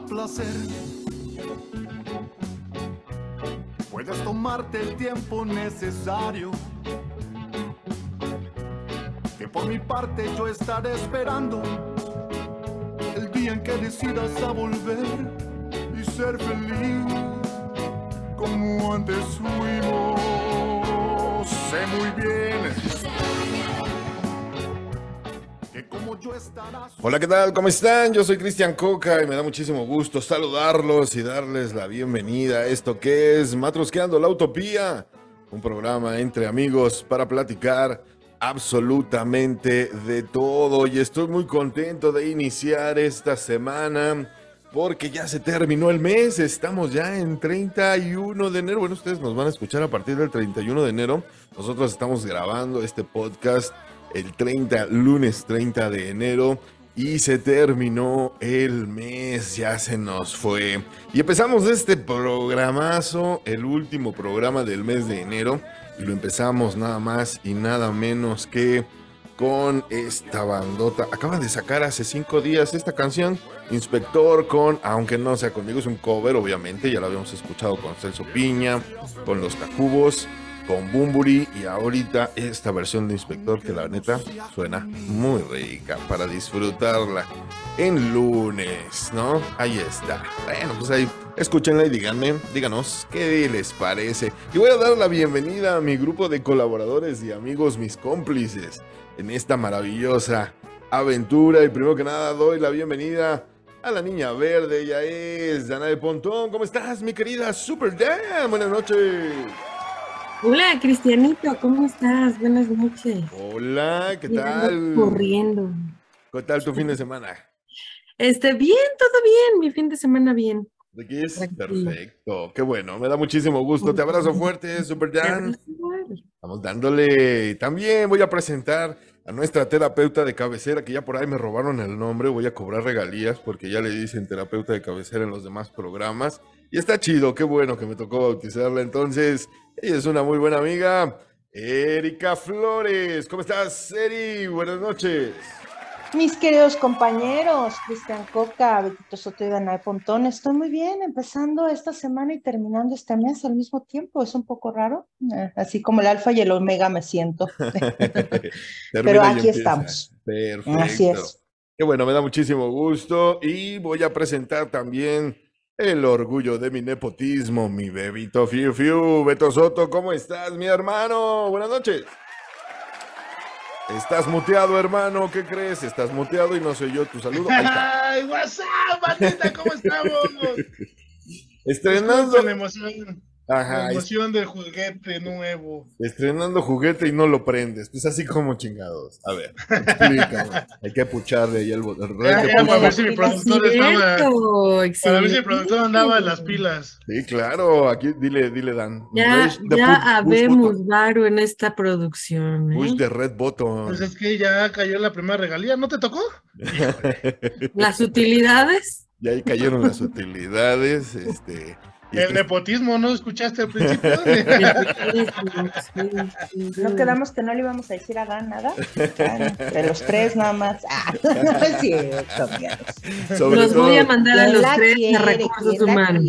placer. Puedes tomarte el tiempo necesario. Que por mi parte yo estaré esperando el día en que decidas a volver y ser feliz como antes fuimos. Sé muy bien Hola, ¿qué tal? ¿Cómo están? Yo soy Cristian Coca y me da muchísimo gusto saludarlos y darles la bienvenida a esto que es Matrosqueando la Utopía, un programa entre amigos para platicar absolutamente de todo y estoy muy contento de iniciar esta semana porque ya se terminó el mes, estamos ya en 31 de enero, bueno, ustedes nos van a escuchar a partir del 31 de enero, nosotros estamos grabando este podcast el 30, lunes 30 de enero. Y se terminó el mes, ya se nos fue. Y empezamos este programazo, el último programa del mes de enero. Y lo empezamos nada más y nada menos que con esta bandota. Acaban de sacar hace cinco días esta canción, Inspector, con, aunque no sea conmigo, es un cover, obviamente. Ya lo habíamos escuchado con Celso Piña, con los Tacubos con Bumburi y ahorita esta versión de Inspector que la neta suena muy rica para disfrutarla en lunes, ¿no? Ahí está. Bueno, pues ahí escúchenla y díganme, díganos qué les parece. Y voy a dar la bienvenida a mi grupo de colaboradores y amigos, mis cómplices, en esta maravillosa aventura. Y primero que nada doy la bienvenida a la niña verde, ella es Dana de Pontón. ¿Cómo estás, mi querida Super Dan? Buenas noches. Hola, Cristianito, ¿cómo estás? Buenas noches. Hola, ¿qué tal? Corriendo. ¿Qué tal tu fin de semana? Este, bien, todo bien, mi fin de semana bien. ¿De qué es? Perfecto, qué bueno, me da muchísimo gusto. Te abrazo fuerte, Super Jan. Vamos dándole. También voy a presentar a nuestra terapeuta de cabecera, que ya por ahí me robaron el nombre. Voy a cobrar regalías porque ya le dicen terapeuta de cabecera en los demás programas. Y está chido, qué bueno que me tocó bautizarla. Entonces, ella es una muy buena amiga, Erika Flores. ¿Cómo estás, Eri? Buenas noches. Mis queridos compañeros, Cristian Coca, Betito Soto y Danae Pontón, estoy muy bien, empezando esta semana y terminando este mes al mismo tiempo, es un poco raro, eh, así como el alfa y el omega me siento, pero aquí estamos. Perfecto. Así es. Qué bueno, me da muchísimo gusto y voy a presentar también el orgullo de mi nepotismo, mi bebito Fiu Fiu. Beto Soto, ¿cómo estás, mi hermano? Buenas noches. Estás muteado, hermano. ¿Qué crees? Estás muteado y no soy yo tu saludo. Ahí está. ¡Ay, WhatsApp, bandita! ¿Cómo estamos? Estrenando. emoción. Ajá, La emoción del juguete nuevo. estrenando juguete y no lo prendes. Pues así como chingados. A ver, explícame. Hay que pucharle ahí el botón. Ya, que ya, pucha. a ver si mi productor estaba. Para ver si el excelente. productor andaba en las pilas. Sí, claro. Aquí, dile, dile, Dan. Ya, ya push- push habemos varo en esta producción. ¿eh? Push the red button. Pues es que ya cayó la primera regalía. ¿No te tocó? Las utilidades. Y ahí cayeron las utilidades. Este. El este- nepotismo, ¿no escuchaste al principio? No quedamos que no le íbamos a decir a Dan nada, de los tres nada más, ah, no es cierto, amigos. sobre Los todo, voy a mandar a ¿Quién los tres quiere? a recursos ¿Quién la humanos.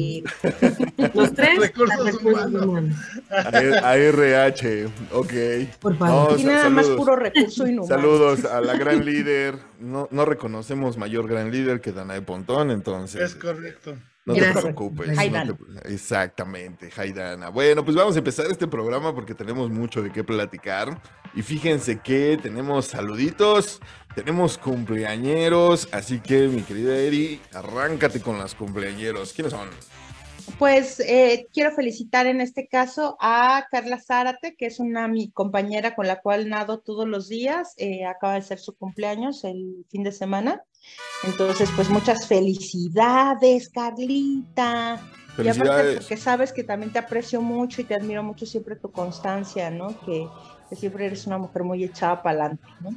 Los tres a Recursos recursos humanos. a, a RH. Ok. Por favor. No, Aquí nada más puro recurso inhumano. Saludos a la gran líder. No, no reconocemos mayor gran líder que Danae Pontón, entonces. Es correcto. No te preocupes. No te- exactamente, Jaidana. Bueno, pues vamos a empezar este programa porque tenemos mucho de qué platicar. Y fíjense que tenemos saluditos, tenemos cumpleañeros, así que mi querida Eri, arráncate con las cumpleañeros. ¿Quiénes son? Pues eh, quiero felicitar en este caso a Carla Zárate, que es una mi compañera con la cual nado todos los días. eh, acaba de ser su cumpleaños el fin de semana. Entonces, pues muchas felicidades, Carlita. Y aparte, Felicidades. porque sabes que también te aprecio mucho y te admiro mucho siempre tu constancia, ¿no? Que, que siempre eres una mujer muy echada para adelante, ¿no?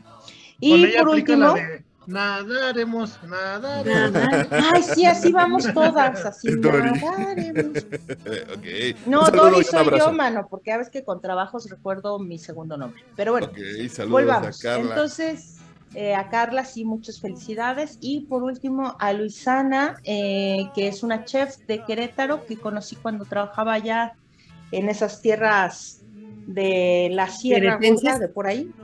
Y por último, la de nadaremos, nadaremos. Nada. ay, sí, así vamos todas, así Dori. nadaremos. ok. No, Dori soy abrazo. yo, mano, porque a veces que con trabajos recuerdo mi segundo nombre. Pero bueno, Ok, saludos volvamos. a Carla. Entonces, eh, a Carla, sí, muchas felicidades. Y por último, a Luisana, eh, que es una chef de Querétaro que conocí cuando trabajaba allá en esas tierras de la Sierra. Gorda, de por ahí.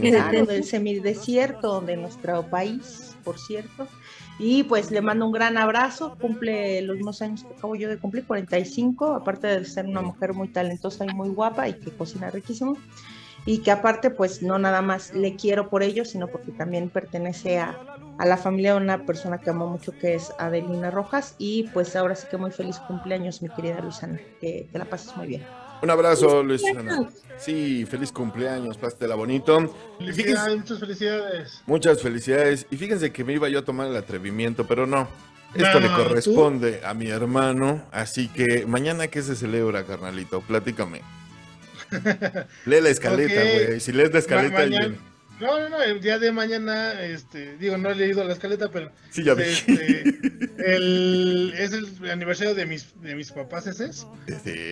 Claro, del semidesierto de nuestro país, por cierto. Y pues le mando un gran abrazo, cumple los mismos años que acabo yo de cumplir, 45, aparte de ser una mujer muy talentosa y muy guapa y que cocina riquísimo. Y que aparte pues no nada más le quiero por ello, sino porque también pertenece a, a la familia de una persona que amo mucho que es Adelina Rojas. Y pues ahora sí que muy feliz cumpleaños mi querida Luisana, que te la pases muy bien. Un abrazo, Luisana. Sí, feliz cumpleaños, pásatela bonito. Fíjense, muchas felicidades. muchas felicidades. Y fíjense que me iba yo a tomar el atrevimiento, pero no. Esto No, le ¿tú? corresponde a mi hermano, así que mañana qué se celebra, carnalito, platícame. Lee la escaleta, güey. Si lees la escaleta, Ma- mañana- No, no, no, el día de mañana, este, digo, no he leído la escaleta, pero sí ya vi. este, el, es el aniversario de mis, de mis papás ese. Sí.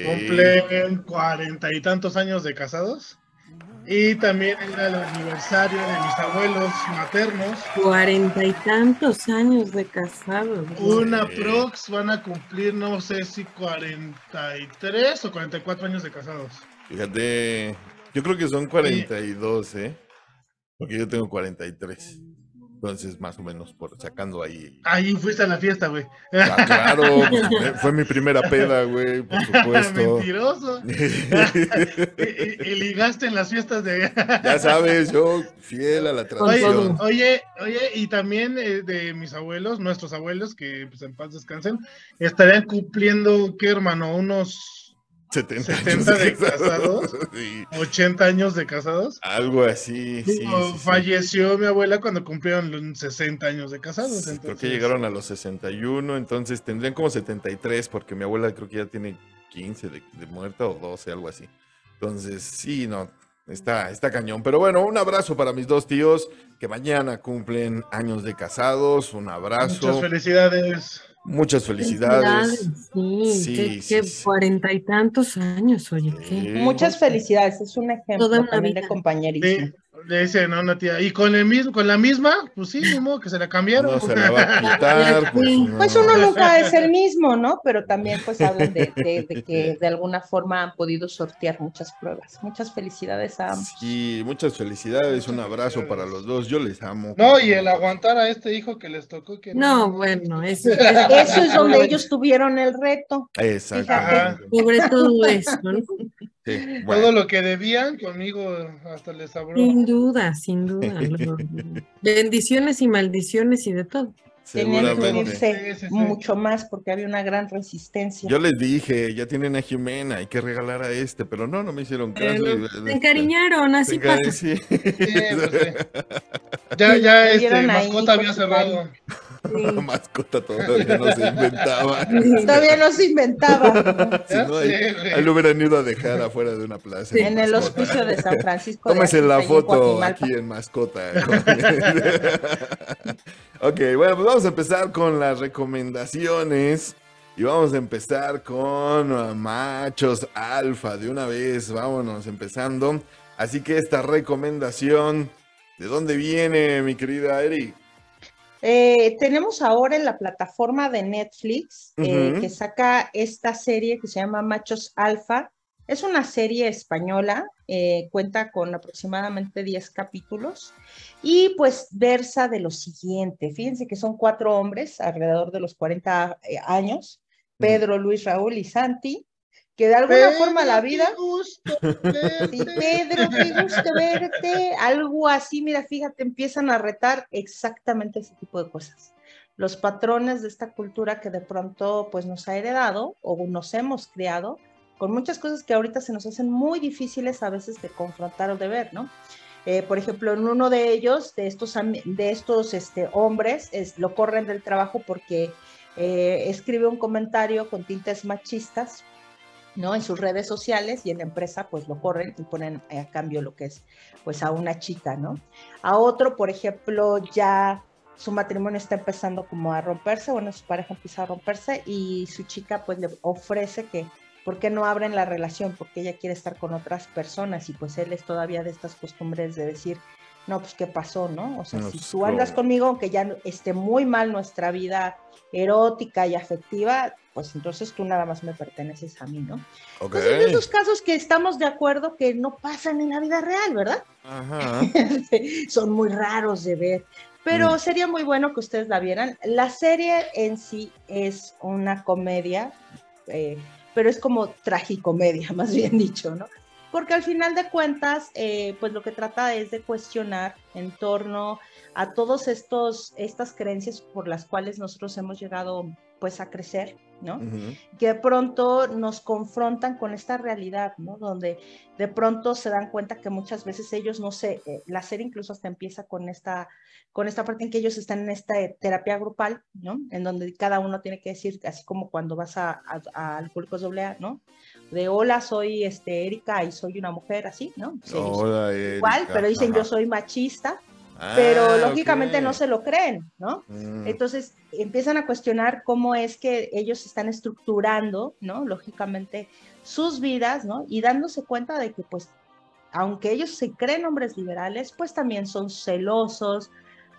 Cumplen cuarenta y tantos años de casados. Y también era el aniversario de mis abuelos maternos. Cuarenta y tantos años de casados. Una Sí. prox van a cumplir, no sé si 43 o 44 años de casados. Fíjate, yo creo que son 42, ¿eh? Porque yo tengo 43. Entonces, más o menos, por sacando ahí. Ahí fuiste a la fiesta, güey. Ah, claro, pues, fue- mi primera peda, güey, por supuesto. Mentiroso. y, y- y ligaste en las fiestas de ya sabes, yo fiel a la tradición. oye, oye, y también eh, de mis abuelos, nuestros abuelos, que pues en paz descansen, estarían cumpliendo, ¿qué hermano? Unos 70, 70 de casados. casados. Sí, 80 años de casados. algo así, sí, sí. Falleció mi abuela cuando cumplieron los 60 años de casados. Sí, Creo entonces- que llegaron a los 61, entonces tendrían como 73, porque mi abuela creo que ya tiene 15 de, de muerta o 12, algo así. Entonces, sí, no, está, está cañón. Pero bueno, un abrazo para mis dos tíos que mañana cumplen años de casados. Un abrazo. Muchas felicidades. Muchas felicidades. Sí, Sí, que, sí, que sí. cuarenta y tantos años, oye, Sí. ¿qué? Muchas felicidades, es un ejemplo Toda una también de vida. compañerismo. Le, dicen a una tía, y con el mismo, con la misma, pues sí, modo que se la cambiaron. No se la va a quitar. Pues, no. Pues uno nunca es el mismo, ¿no? Pero también pues hablan de, de- de que de alguna forma han podido sortear muchas pruebas. Muchas felicidades a ambos. Sí, muchas felicidades. Un abrazo para los dos. Yo les amo. No, y el aguantar a este hijo que les tocó. Que No, bueno, eso, Eso es donde ellos tuvieron el reto. Exactamente. sobre todo eso, ¿no? Sí, Todo lo que debían conmigo hasta les abrió. Sin duda, sin duda. Bendiciones y maldiciones y de todo. Tenían que unirse Sí, sí, sí. mucho más porque había una gran resistencia. Yo les dije, ya tienen a Jimena, hay que regalar a este, pero no, no me hicieron caso. Y- Se encariñaron, Se así encari- pasa. sí. Sí, pues, sí. Ya, ya, este, mascota había cerrado. La mascota todavía no se inventaba. Todavía no se inventaba. Si no, ahí, lo hubieran ido a dejar afuera de una plaza. En el mascota. hospicio de San Francisco. de Tómese la en foto aquí en mascota. Ok, bueno, pues vamos a empezar con las recomendaciones. Y vamos a empezar con uh, machos alfa de una vez. Vámonos empezando. Así que esta recomendación, ¿de dónde viene, mi querida Eri? Eh, tenemos ahora en la plataforma de Netflix eh, que saca esta serie que se llama Machos Alfa. Es una serie española, eh, cuenta con aproximadamente 10 capítulos y pues versa de lo siguiente. Fíjense que son cuatro hombres alrededor de los 40 eh, años, Pedro, Luis, Raúl y Santi, que de alguna forma la vida... Qué gusto Sí, verte. Pedro, qué gusto verte. Algo así, mira, fíjate, empiezan a retar exactamente ese tipo de cosas. Los patrones de esta cultura que de pronto pues nos ha heredado o nos hemos creado con muchas cosas que ahorita se nos hacen muy difíciles a veces de confrontar o de ver, ¿no? Eh, por ejemplo, en uno de ellos, de estos, de estos este, hombres, es, lo corren del trabajo porque eh, escribe un comentario con tintes machistas ¿no? En sus redes sociales y en la empresa pues lo corren y ponen a cambio lo que es pues a una chica, ¿no? A otro, por ejemplo, ya su matrimonio está empezando como a romperse, bueno, su pareja empieza a romperse y su chica pues le ofrece que, ¿por qué no abren la relación? Porque ella quiere estar con otras personas y pues él es todavía de estas costumbres de decir, no, pues qué pasó, ¿no? O sea, No, si tú andas conmigo, aunque ya esté muy mal nuestra vida erótica y afectiva, pues entonces tú nada más me perteneces a mí, ¿no? Ok. Entonces, de esos casos que estamos de acuerdo que no pasan en la vida real, ¿verdad? Ajá. Son muy raros de ver. Pero Mm. sería muy bueno que ustedes la vieran. La serie en sí es una comedia, eh, pero es como tragicomedia, más bien dicho, ¿no? Porque al final de cuentas, eh, pues lo que trata es de cuestionar en torno a estos estas creencias por las cuales nosotros hemos llegado pues a crecer, ¿no? Que de pronto nos confrontan con esta realidad, ¿no? Donde de pronto se dan cuenta que muchas veces ellos, no sé, eh, la serie incluso hasta empieza con esta, con esta parte en que ellos están en esta eh, terapia grupal, ¿no? En donde cada uno tiene que decir, así como cuando vas a, a, a Alcohólicos AA, ¿no? De hola, soy este, Erika y soy una mujer, así, ¿no? Ellos Hola, Erika. igual, pero dicen Ajá. yo soy machista, pero Ah, lógicamente no se lo creen, ¿no? Mm, Entonces empiezan a cuestionar cómo es que ellos están estructurando, ¿no? Lógicamente sus vidas, ¿no? Y dándose cuenta de que, pues, aunque ellos se creen hombres liberales, pues también son celosos,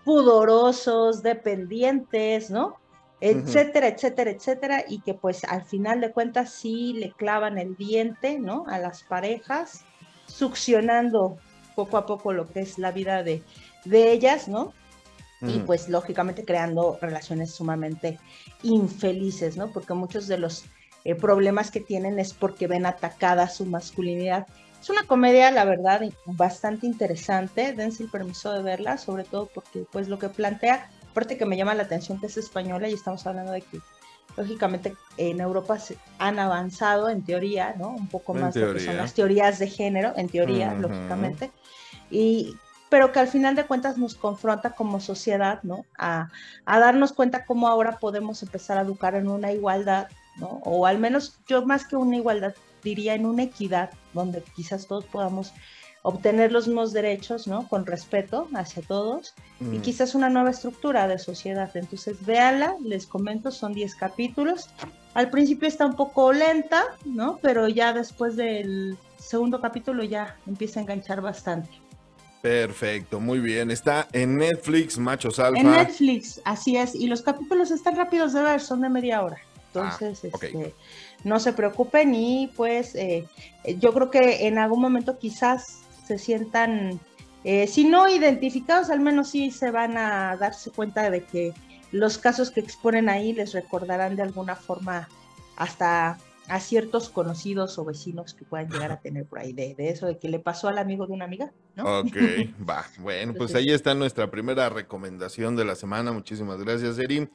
pudorosos, dependientes, ¿no? Etcétera, etcétera, etcétera, y que pues al final de cuentas sí le clavan el diente, ¿no? A las parejas, succionando poco a poco lo que es la vida de, de ellas, ¿no? y pues lógicamente creando relaciones sumamente infelices, ¿no? Porque muchos de los eh, problemas que tienen es porque ven atacada su masculinidad. Es una comedia, la verdad, bastante interesante, dense el permiso de verla, sobre todo porque pues lo que plantea, aparte que me llama la atención que es española y estamos hablando de que lógicamente en Europa se han avanzado en teoría, ¿no? Un poco En más de lo que son teoría. las teorías de género, en teoría, lógicamente. Y pero que al final de cuentas nos confronta como sociedad, ¿no? A, a darnos cuenta cómo ahora podemos empezar a educar en una igualdad, ¿no? O al menos yo más que una igualdad diría en una equidad, donde quizás todos podamos obtener los mismos derechos, ¿no? Con respeto hacia todos y Mm. quizás una nueva estructura de sociedad. Entonces, véanla, les comento, son 10 capítulos. Al principio está un poco lenta, ¿no? Pero ya después del segundo capítulo ya empieza a enganchar bastante. Perfecto, muy bien. Está en Netflix, Machos Alfa. En Netflix, así es, y los capítulos están rápidos de ver, son de media hora. Entonces, Ah, este, no se preocupen y pues eh, yo creo que en algún momento quizás se sientan, eh, si no identificados, al menos sí se van a darse cuenta de que los casos que exponen ahí les recordarán de alguna forma hasta a ciertos conocidos o vecinos que puedan llegar a tener por ahí, de, de eso de que le pasó al amigo de una amiga, ¿no? Ok, va. Bueno, pues ahí está nuestra primera recomendación de la semana. Muchísimas gracias, Eri.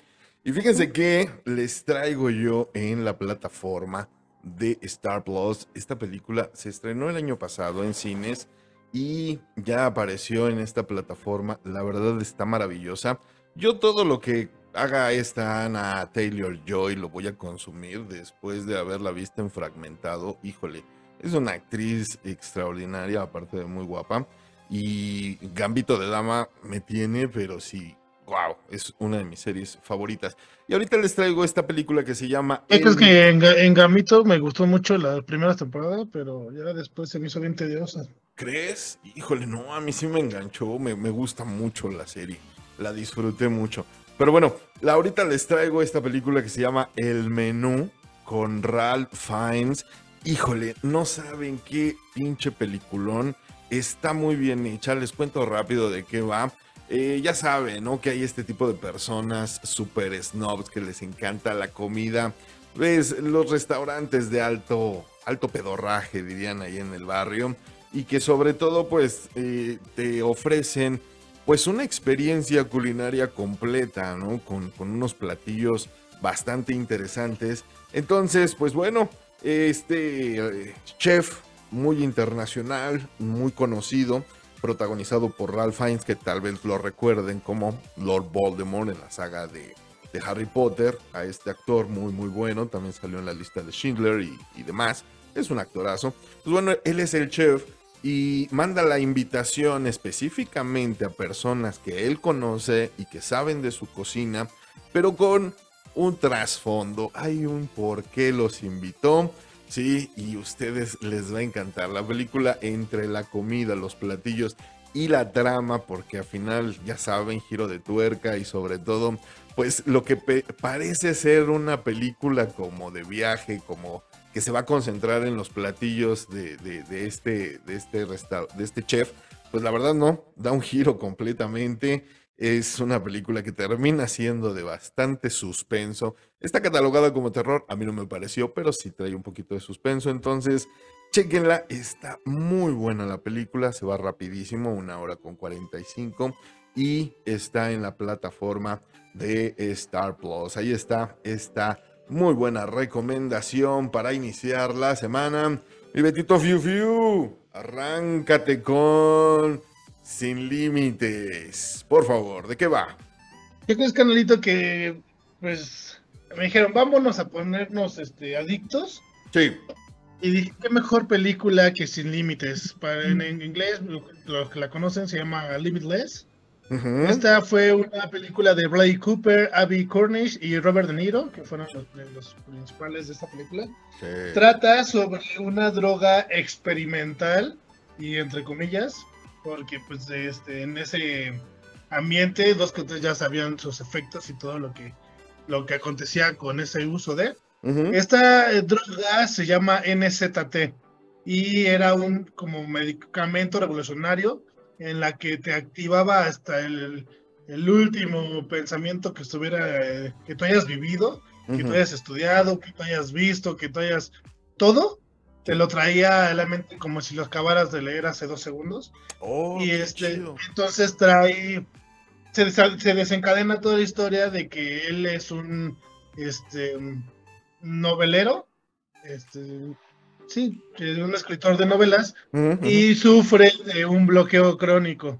Y fíjense que les traigo yo en la plataforma de Star Plus. Esta película se estrenó el año pasado en cines y ya apareció en esta plataforma. La verdad está maravillosa. Yo todo lo que haga esta Ana Taylor Joy lo voy a consumir después de haberla visto en fragmentado. Híjole, es una actriz extraordinaria, aparte de muy guapa. Y Gambito de Dama me tiene, pero sí, wow, es una de mis series favoritas. Y ahorita les traigo esta película que se llama... Es que, es El- que en, Ga- en Gamito me gustó mucho la primera temporada, pero ya después se me hizo bien tediosa. ¿Crees? Híjole, no, a mí sí me enganchó, me, me gusta mucho la serie, la disfruté mucho. Pero bueno, ahorita les traigo esta película que se llama El Menú con Ralph Fiennes. Híjole, no saben qué pinche peliculón. Está muy bien hecha, les cuento rápido de qué va. Eh, ya saben, ¿no? Que hay este tipo de personas super snobs que les encanta la comida. Ves, los restaurantes de alto, alto pedorraje, dirían ahí en el barrio y que sobre todo pues eh, te ofrecen pues una experiencia culinaria completa, ¿no? Con, unos platillos bastante interesantes. Entonces, pues bueno, este eh, chef muy internacional, muy conocido, protagonizado por Ralph Fiennes, que tal vez lo recuerden como Lord Voldemort en la saga de, de Harry Potter, a este actor muy muy bueno, también salió en la lista de Schindler y, y demás, es un actorazo. Pues bueno, él es el chef y manda la invitación específicamente a personas que él conoce y que saben de su cocina, pero con un trasfondo, hay un por qué los invitó. Sí, y ustedes les va a encantar la película entre la comida, los platillos y la trama, porque al final, ya saben, giro de tuerca y sobre todo, pues lo que parece ser una película como de viaje, como que se va a concentrar en los platillos de, este, de, este de este chef, pues la verdad no, da un giro completamente. Es una película que termina siendo de bastante suspenso. Está catalogada como terror, a mí no me pareció, pero sí trae un poquito de suspenso. Entonces, chequenla, está muy buena la película, se va rapidísimo, una hora con 45 y está en la plataforma de Star Plus. Ahí está, está muy buena recomendación para iniciar la semana. Mi Betito Fiu Fiu, arráncate con Sin Límites. Por favor, ¿de qué va? ¿Qué crees, canalito, que pues me dijeron, vámonos a ponernos este, adictos? Sí. Y dije, qué mejor película que Sin Límites. Para, en, en, inglés, los que la conocen se llama Limitless. Esta fue una película de Blake Cooper, Abby Cornish y Robert De Niro, que fueron los, principales de esta película. Trata sobre una droga experimental y entre comillas, porque pues este, en ese ambiente dos que ya sabían sus efectos y todo lo que, lo que acontecía con ese uso de. Esta eh, droga se llama NZT y era un como medicamento revolucionario en la que te activaba hasta el, último pensamiento que estuviera, eh, que tú hayas vivido, que tú hayas estudiado, que tú hayas visto, que tú hayas todo, te lo traía a la mente como si lo acabaras de leer hace dos segundos. Oh, y este, entonces trae, se, se, desencadena toda la historia de que él es un este, novelero, este, sí, es un escritor de novelas y sufre de un bloqueo crónico.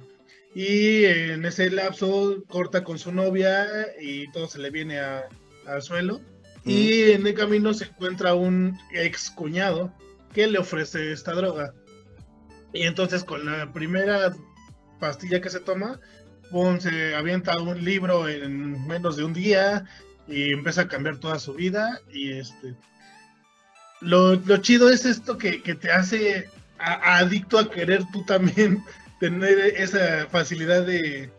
Y en ese lapso corta con su novia y todo se le viene al suelo. Y en el camino se encuentra un ex cuñado que le ofrece esta droga. Y entonces con la primera pastilla que se toma, se avienta un libro en menos de un día y empieza a cambiar toda su vida y este lo, chido es esto que, te hace adicto a querer tú también tener esa facilidad de,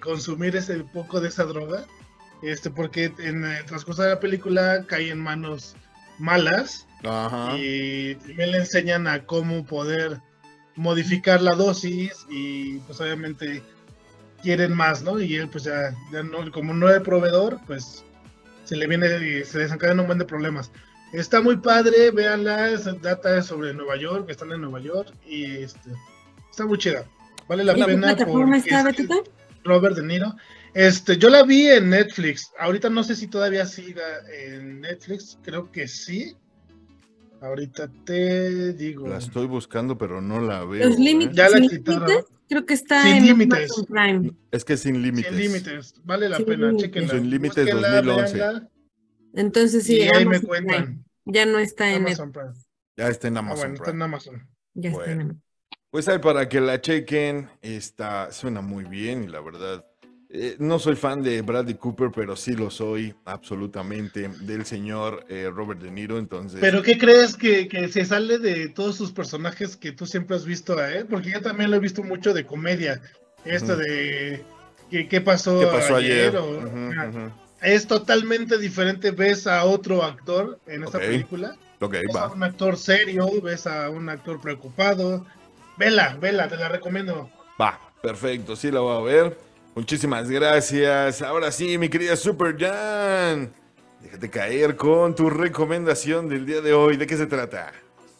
consumir ese poco de esa droga. Este, porque en el transcurso de la película cae en manos malas y me le enseñan a cómo poder modificar la dosis y pues obviamente quieren más, ¿no? Y él pues ya, no, como no es proveedor, pues se le viene y se desencadenan un buen de problemas. Está muy padre, véanla, data sobre Nueva York, están en Nueva York y este, está muy chida. Vale la pena. plataforma está, Robert De Niro. Este, yo la vi en Netflix. Ahorita no sé si todavía siga en Netflix, creo que sí. Ahorita te digo. La estoy buscando, pero no la veo. Los ¿eh? Ya la quitaron. Creo que está sin en límites. Prime. Es que sin límites. Sin límites. Vale la pena, chequenla. Sin límites 2011. Entonces sí, y ahí me cuentan. Ya no está en Amazon Prime. Ya está en Ah, Amazon. bueno, está en Amazon. Ya está en Amazon. Pues ahí para que la chequen, está, suena muy bien y la verdad, eh, no soy fan de Bradley Cooper, pero sí lo soy absolutamente del señor eh, Robert De Niro, entonces... ¿Pero qué crees que, que, se sale de todos sus personajes que tú siempre has visto a él? Porque yo también lo he visto mucho de comedia, esto de ¿qué, pasó, ¿Qué pasó ayer? ayer? Es totalmente diferente. Ves a otro actor en esta película. Okay, ves a un actor serio, ves a un actor preocupado. Vela, vela, te la recomiendo. Va, perfecto, sí la voy a ver. Muchísimas gracias. Ahora sí, mi querida Super Jan. Déjate caer con tu recomendación del día de hoy. ¿De qué se trata?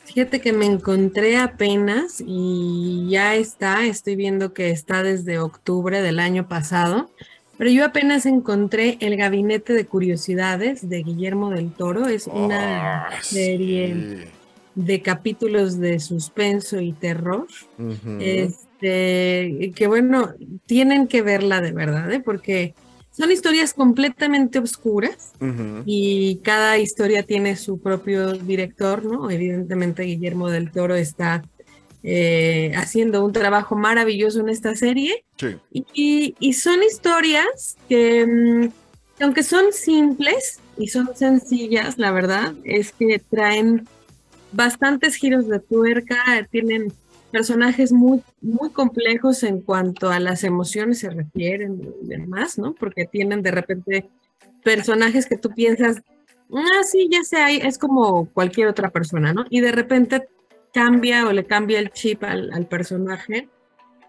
Fíjate que me encontré apenas y ya está, estoy viendo que está desde octubre del año pasado. Pero yo apenas encontré El Gabinete de Curiosidades de Guillermo del Toro. Es una Ah, serie sí. de capítulos de suspenso y terror. Este, que bueno, tienen que verla de verdad, ¿eh? porque son historias completamente oscuras y cada historia tiene su propio director, ¿no? Evidentemente Guillermo del Toro está eh, haciendo un trabajo maravilloso en esta serie. Sí. Y, y son historias que, mm, que aunque son simples y son sencillas, la verdad, es que traen bastantes giros de tuerca, tienen personajes muy, muy complejos en cuanto a las emociones se refieren y demás, ¿no? Porque tienen de repente personajes que tú piensas, ah, sí, ya sé, es como cualquier otra persona, ¿no? Y de repente cambia o le cambia el chip al, al personaje.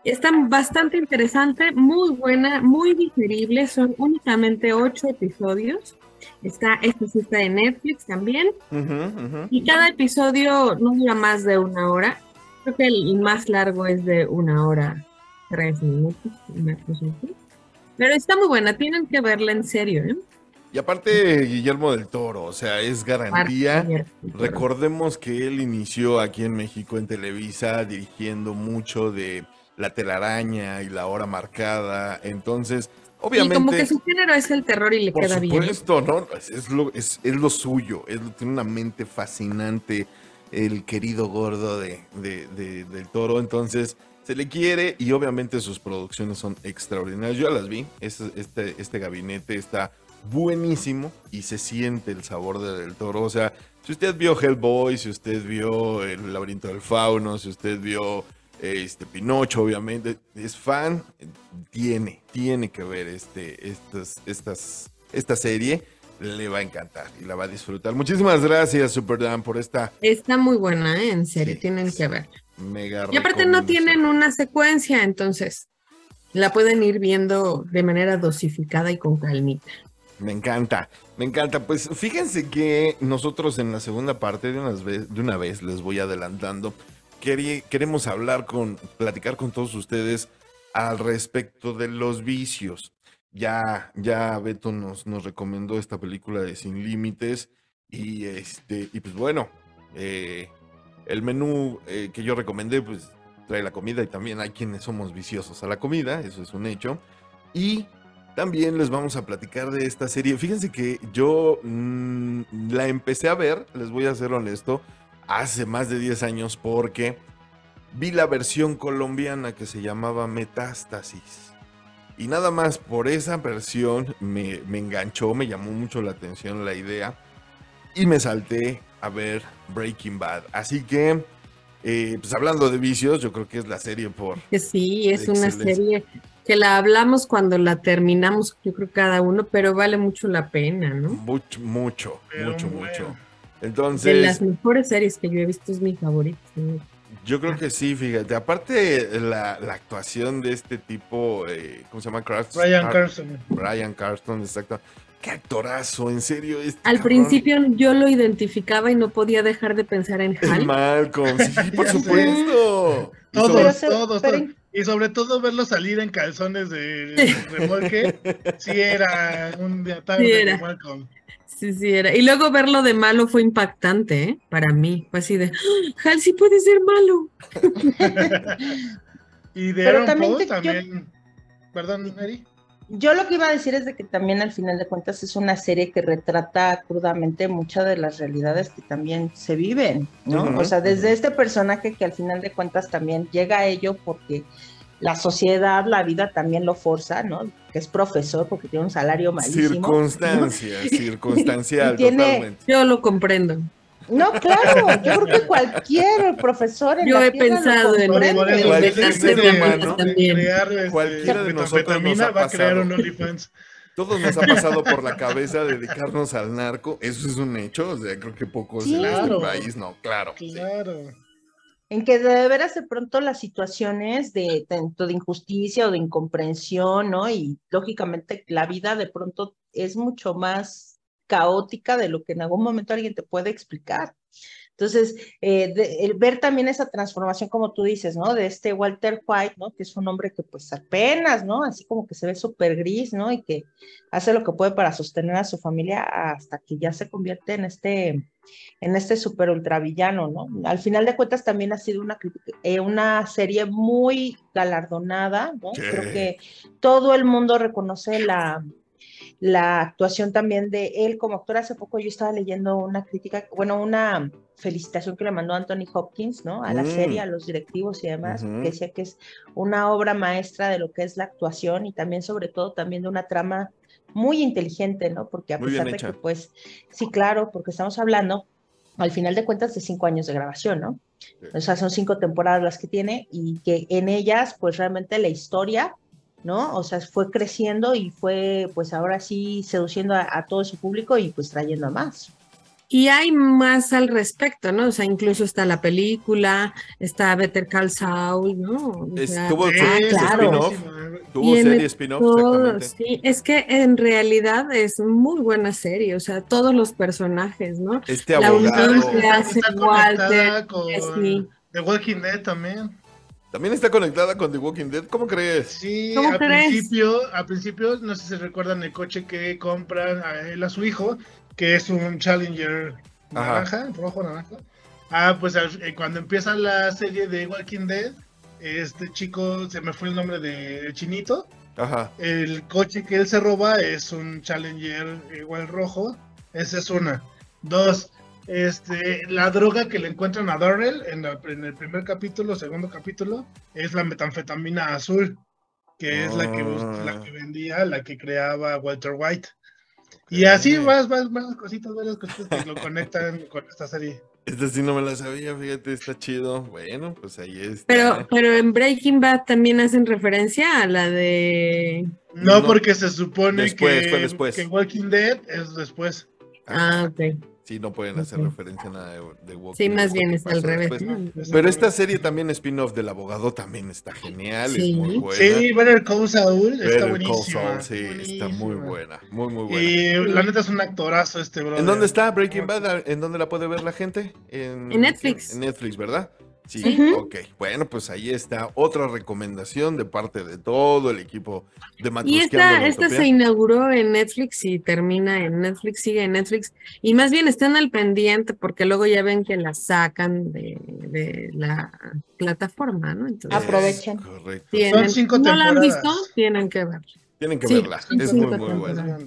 Está bastante interesante, muy buena, muy digerible, son únicamente ocho episodios. Está, este sí está en Netflix también. Ujú, ujú. Y cada episodio no dura más de una hora. Creo que el más largo es de una hora, tres minutos. una cosa así. Pero está muy buena, tienen que verla en serio, ¿eh? Y aparte, Guillermo del Toro, o sea, es garantía. Recordemos que él inició aquí en México en Televisa dirigiendo mucho de La telaraña y La hora marcada. Entonces, Y como que obviamente, su género es el terror y le por queda bien. supuesto, ¿no? Es, es lo, es, es lo suyo. Es, tiene una mente fascinante el querido gordo de, de- de- del toro. Entonces, se le quiere y obviamente sus producciones son extraordinarias. Yo ya las vi. Este, este, este gabinete está buenísimo y se siente el sabor de del toro. O sea, si usted vio Hellboy, si usted vio El laberinto del fauno, si usted vio este Pinocho, obviamente, es fan, tiene, tiene que ver este, estas, estas, esta serie. Le va a encantar y la va a disfrutar. Muchísimas gracias, Super Dan, por esta Está muy buena, ¿eh? En serio, Sí, tienen que ver. mega Y aparte no tienen una secuencia, entonces la pueden ir viendo de manera dosificada y con calmita. Me encanta, me encanta. Pues fíjense que nosotros en la segunda parte de, unas vez, de una vez les voy adelantando. queremos hablar con, platicar con todos ustedes al respecto de los vicios. Ya, ya Beto nos, nos recomendó esta película de Sin Límites. Y este, y pues bueno, eh, el menú eh, que yo recomendé, pues trae la comida y también hay quienes somos viciosos a la comida, eso es un hecho. Y también les vamos a platicar de esta serie. Fíjense que yo mm, la empecé a ver, les voy a ser honesto, hace más de 10 años porque vi la versión colombiana que se llamaba Metástasis. Y nada más por esa versión me, me enganchó, me llamó mucho la atención la idea y me salté a ver Breaking Bad. Así que, eh, pues hablando de vicios, yo creo que es la serie por... Sí, es una serie que la hablamos cuando la terminamos, yo creo cada uno, pero vale mucho la pena, ¿no? Mucho, mucho, Pero mucho, bueno. mucho. De Entonces, las mejores series que yo he visto es mi favorita. ¿no? yo creo que sí, fíjate. Aparte, la, la actuación de este tipo, eh, ¿cómo se llama? Carston. Brian Car- Carson. Brian Carston, exacto. Qué actorazo, en serio. este Al cabrón. principio yo lo identificaba y no podía dejar de pensar en Hal. Malcolm, sí, por supuesto. Todos, todos, pero- todos. Y sobre todo verlo salir en calzones de remolque, sí era un de tarde Sí de. Malcolm. Sí, sí, era. Y luego verlo de malo fue impactante, ¿eh? Para mí. Fue así de, ¡Ah! Hal sí puede ser malo. Y de Pero Aaron también Paul te- yo- también. Perdón, Eri. Yo lo que iba a decir es de que también al final de cuentas es una serie que retrata crudamente muchas de las realidades que también se viven, ¿no? O sea, desde este personaje que al final de cuentas también llega a ello porque la sociedad, la vida también lo forza, ¿no? Que es profesor porque tiene un salario malísimo. Circunstancia, circunstancial, tiene- totalmente. Yo lo comprendo. No, claro, yo creo que cualquier profesor en Yo la he pensado en Cualquiera de nosotros nos ha va a crear pasado. un OnlyFans. Todos nos ha pasado por la cabeza dedicarnos al narco. Eso es un hecho. O sea, creo que pocos Sí. en este Claro. país, no, claro. sí. Claro. En que de veras de pronto las situaciones de tanto de injusticia o de incomprensión, ¿no? Y lógicamente la vida de pronto es mucho más caótica de lo que en algún momento alguien te puede explicar. Entonces, eh, de- el ver también esa transformación, como tú dices, ¿no? De este Walter White, ¿no? Que es un hombre que pues apenas, ¿no? Así como que se ve súper gris, ¿no? Y que hace lo que puede para sostener a su familia hasta que ya se convierte en este, en este super ultravillano, ¿no? Al final de cuentas también ha sido una, eh, una serie muy galardonada, ¿no? Creo que todo el mundo reconoce la, la actuación también de él como actor. Hace poco yo estaba leyendo una crítica, bueno, una felicitación que le mandó Anthony Hopkins, ¿no? A la Mm. serie, a los directivos y demás, que decía que es una obra maestra de lo que es la actuación y también, sobre todo, también de una trama muy inteligente, ¿no? Porque a Muy pesar de hecha. que, pues, sí, claro, porque estamos hablando, al final de cuentas, de cinco años de grabación, ¿no? O sea, son cinco temporadas las que tiene y que en ellas, pues realmente la historia, ¿no? O sea, fue creciendo y fue, pues ahora sí, seduciendo a, a todo su público y pues trayendo a más. Y hay más al respecto, ¿no? O sea, incluso está la película, está Better Call Saul, ¿no? O sea, Estuvo Sí, su Ah, claro. spin-off. Tuvo Tiene serie spin-off, todo, exactamente. sí, es que en realidad es muy buena serie, o sea, todos los personajes, ¿no? Este La unión abogado. que hace Está Walter, con sí. The Walking Dead también. También está conectada con The Walking Dead. ¿Cómo crees? Sí, ¿Cómo al crees? principio, al principio, no sé si se recuerdan el coche que compran a él a su hijo, que es un Challenger Ajá. naranja, rojo naranja. Ah, pues eh, cuando empieza la serie de Walking Dead, este chico, se me fue el nombre de Chinito, Ajá. el coche que él se roba es un Challenger igual rojo. Esa es una. Dos, este, la droga que le encuentran a Darrell en, la- en el primer capítulo, segundo capítulo, es la metanfetamina azul, que es la que, Ah. la que vendía, la que creaba Walter White. Y así más, más, más cositas, varias cositas que lo conectan con esta serie. Esta sí no me la sabía, fíjate, está chido. Bueno, pues ahí está. Pero, pero en Breaking Bad también hacen referencia a la de... No, No. porque se supone Después, que, después. que Walking Dead es después. Ah, ok. Sí, no pueden hacer referencia a nada de, de Walking Sí, más bien es al revés. después. ¿no? Pero esta serie también spin-off del abogado también está genial, Sí. es muy buena. Sí, Better Call Saul está Better Call buenísima. Saul, sí, está muy buena, muy muy buena. Y la neta es un actorazo este bro. ¿En dónde está Breaking Bad? ¿En dónde la puede ver la gente? En, En Netflix. En Netflix, ¿verdad? Sí, Sí. ok. Bueno, pues ahí está otra recomendación de parte de todo el equipo de Y Matrusqueando esta, la esta se inauguró en Netflix y termina en Netflix, sigue en Netflix. Y más bien están al pendiente porque luego ya ven que la sacan de, de la plataforma, ¿no? Entonces, Aprovechen. Correcto. tienen, Son cinco no la han visto, tienen que ver. Tienen que Sí, verla, es muy muy buena.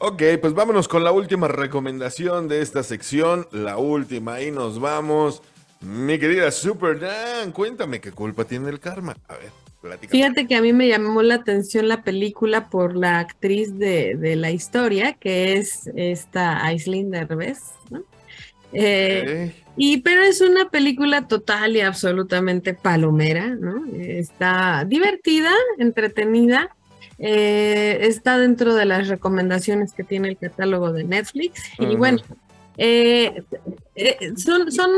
Ok, pues vámonos con la última recomendación de esta sección, la última, y nos vamos. Mi querida Super Dan, cuéntame qué culpa tiene el karma. A ver, platica. Fíjate que a mí me llamó la atención la película por la actriz de, de la historia, que es esta Aislinn Derbez, ¿no? Eh, Y pero es una película total y absolutamente palomera, ¿no? Está divertida, entretenida, eh, está dentro de las recomendaciones que tiene el catálogo de Netflix. Y bueno, eh, eh, son, son,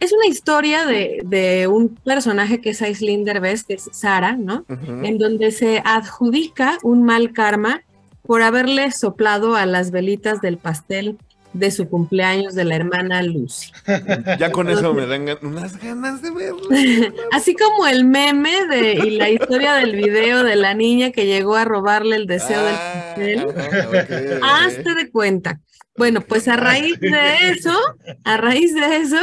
es una historia de, de un personaje que es Aislinn Derbez, que es Sara, ¿no? En donde se adjudica un mal karma por haberle soplado a las velitas del pastel de su cumpleaños de la hermana Lucy. Ya con eso me dan gan- unas ganas de verla. Así como el meme de y la historia del video de la niña que llegó a robarle el deseo del Ah, pastel. Hazte de cuenta. Bueno, pues a raíz de eso, a raíz de eso,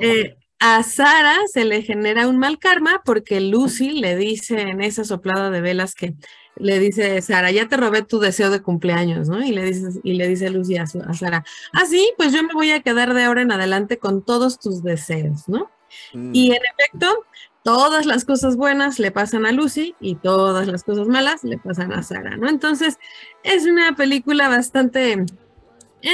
eh, a Sara se le genera un mal karma porque Lucy le dice en esa soplada de velas que le dice Sara, ya te robé tu deseo de cumpleaños, ¿no? Y le dice, y le dice Lucy a, su- a Sara, ah, sí, pues yo me voy a quedar de ahora en adelante con todos tus deseos, ¿no? Mm. Y en efecto, todas las cosas buenas le pasan a Lucy y todas las cosas malas le pasan a Sara, ¿no? Entonces, es una película bastante eh,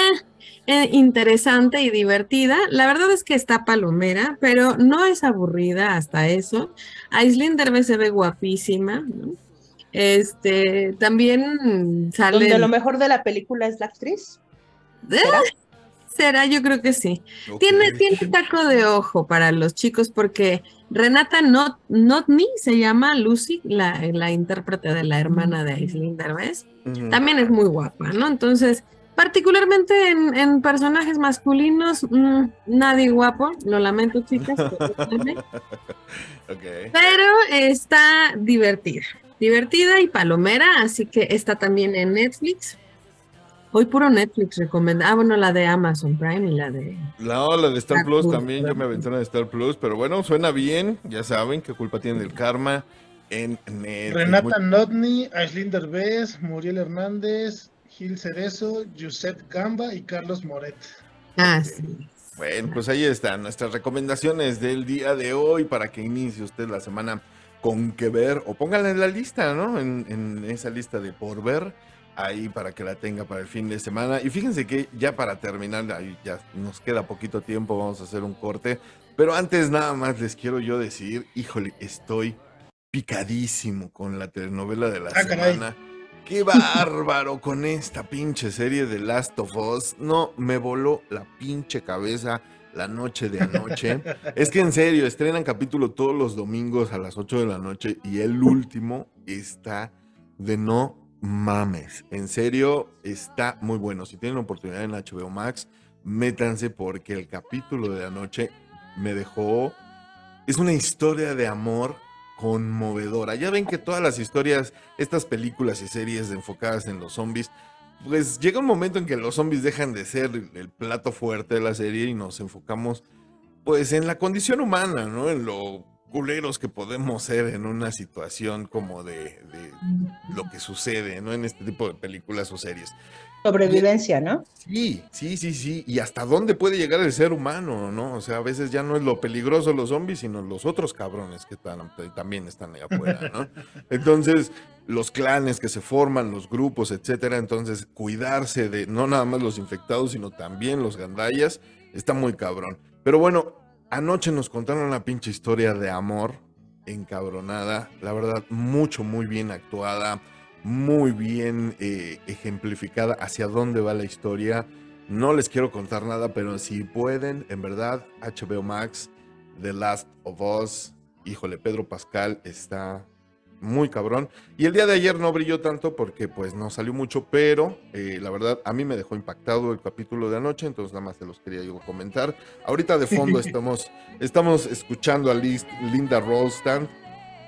eh, interesante y divertida. La verdad es que está palomera, pero no es aburrida hasta eso. Aislinn Derbez se ve guapísima, ¿no? Este, también sale... Donde lo mejor de la película es la actriz. ¿Será? Será, yo creo que sí. Tiene, tiene taco de ojo para los chicos porque Renata Not, Notni se llama Lucy, la, la intérprete de la hermana de Aislinn Derbez. También es muy guapa, ¿no? Entonces, particularmente en, en personajes masculinos, mm, nadie guapo, lo lamento chicas, pero está divertida, divertida y palomera, así que está también en Netflix. Hoy puro Netflix recomienda. Ah, bueno, la de Amazon Prime y la de La ola de Star Star Plus Plus, también, yo me aventé una de Star Plus, pero bueno, suena bien, ya saben qué culpa tiene el karma en Netflix. Renata Notni, Aislinn Derbez, Muriel Hernández, Gil Cerezo, Giuseppe Gamba y Carlos Moret. Ah, sí. Bueno, pues ahí están nuestras recomendaciones del día de hoy para que inicie usted la semana con que ver o póngala en la lista, ¿no? En, en esa lista de por ver, ahí para que la tenga para el fin de semana. Y fíjense que ya para terminar, ahí ya nos queda poquito tiempo, vamos a hacer un corte. Pero antes nada más les quiero yo decir, híjole, estoy picadísimo con la telenovela de la Ah, caray. Qué bárbaro con esta pinche serie de Last of Us. No, me voló la pinche cabeza la noche de anoche. es que en serio, estrenan capítulo todos los domingos a las 8 de la noche y el último está de no mames. En serio, está muy bueno. Si tienen oportunidad en HBO Max, métanse porque el capítulo de anoche me dejó... Es una historia de amor conmovedora. Ya ven que todas las historias, estas películas y series enfocadas en los zombies, pues llega un momento en que los zombies dejan de ser el, plato fuerte de la serie y nos enfocamos pues en la condición humana, ¿no? En lo culeros que podemos ser en una situación como de, de lo que sucede, ¿no? En este tipo de películas o series. Sobrevivencia, ¿no? Sí, sí, sí, sí. Y hasta dónde puede llegar el ser humano, ¿no? O sea, a veces ya no es lo peligroso los zombies, sino los otros cabrones que están, también están ahí afuera, ¿no? Entonces, los clanes que se forman, los grupos, etcétera. Entonces, cuidarse de no nada más los infectados, sino también los gandallas, está muy cabrón. Pero bueno, anoche nos contaron una pinche historia de amor encabronada. La verdad, mucho, muy bien actuada muy bien eh, ejemplificada hacia dónde va la historia. No les quiero contar nada, pero si pueden, en verdad, HBO Max, The Last of Us, híjole, Pedro Pascal está muy cabrón. Y el día de ayer no brilló tanto porque pues no salió mucho, pero eh, la verdad a mí me dejó impactado el capítulo de anoche, entonces nada más se los quería yo comentar. Ahorita de fondo estamos, estamos escuchando a Liz, Linda Ronstadt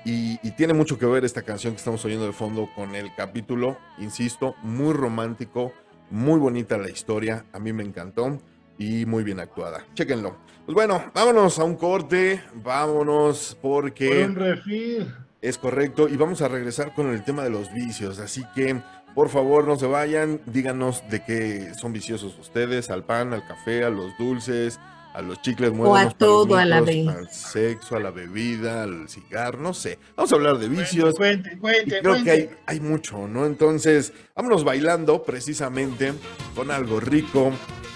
y, y, tiene mucho que ver esta canción que estamos oyendo de fondo con el capítulo, insisto, muy romántico, muy bonita la historia, a mí me encantó y muy bien actuada. Chéquenlo. Pues bueno, vámonos a un corte, vámonos porque... Por un refil. Es correcto, y vamos a regresar con el tema de los vicios, así que por favor no se vayan, díganos de qué son viciosos ustedes, al pan, al café, a los dulces, a los chicles o a todo a la vez. Al sexo, a la bebida, al cigarro, no sé. Vamos a hablar de vicios. Cuente, cuente, y creo cuente. que hay, hay mucho, ¿no? Entonces, vámonos bailando precisamente con algo rico.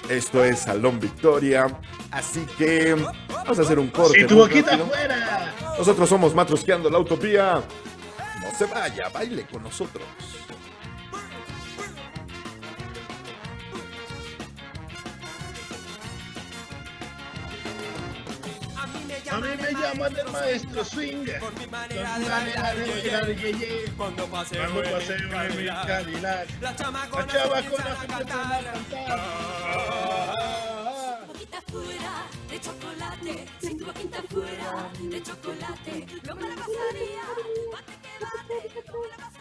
Esto es Salón Victoria. Así que vamos a hacer un corte. Si tu boquita rápido. afuera. Nosotros somos Matrosqueando la Utopía. No se vaya, baile con nosotros. A mí me llaman el maestro swinger. Por mi manera de de bailar, ye. Cuando paseo Cuando en paseo mi Cadillac, La chava con a cantar. boquita fuera de chocolate, si tu boquita fuera de chocolate, ¿cómo la pasaría? Bate que bate, ¿cómo la pasaría?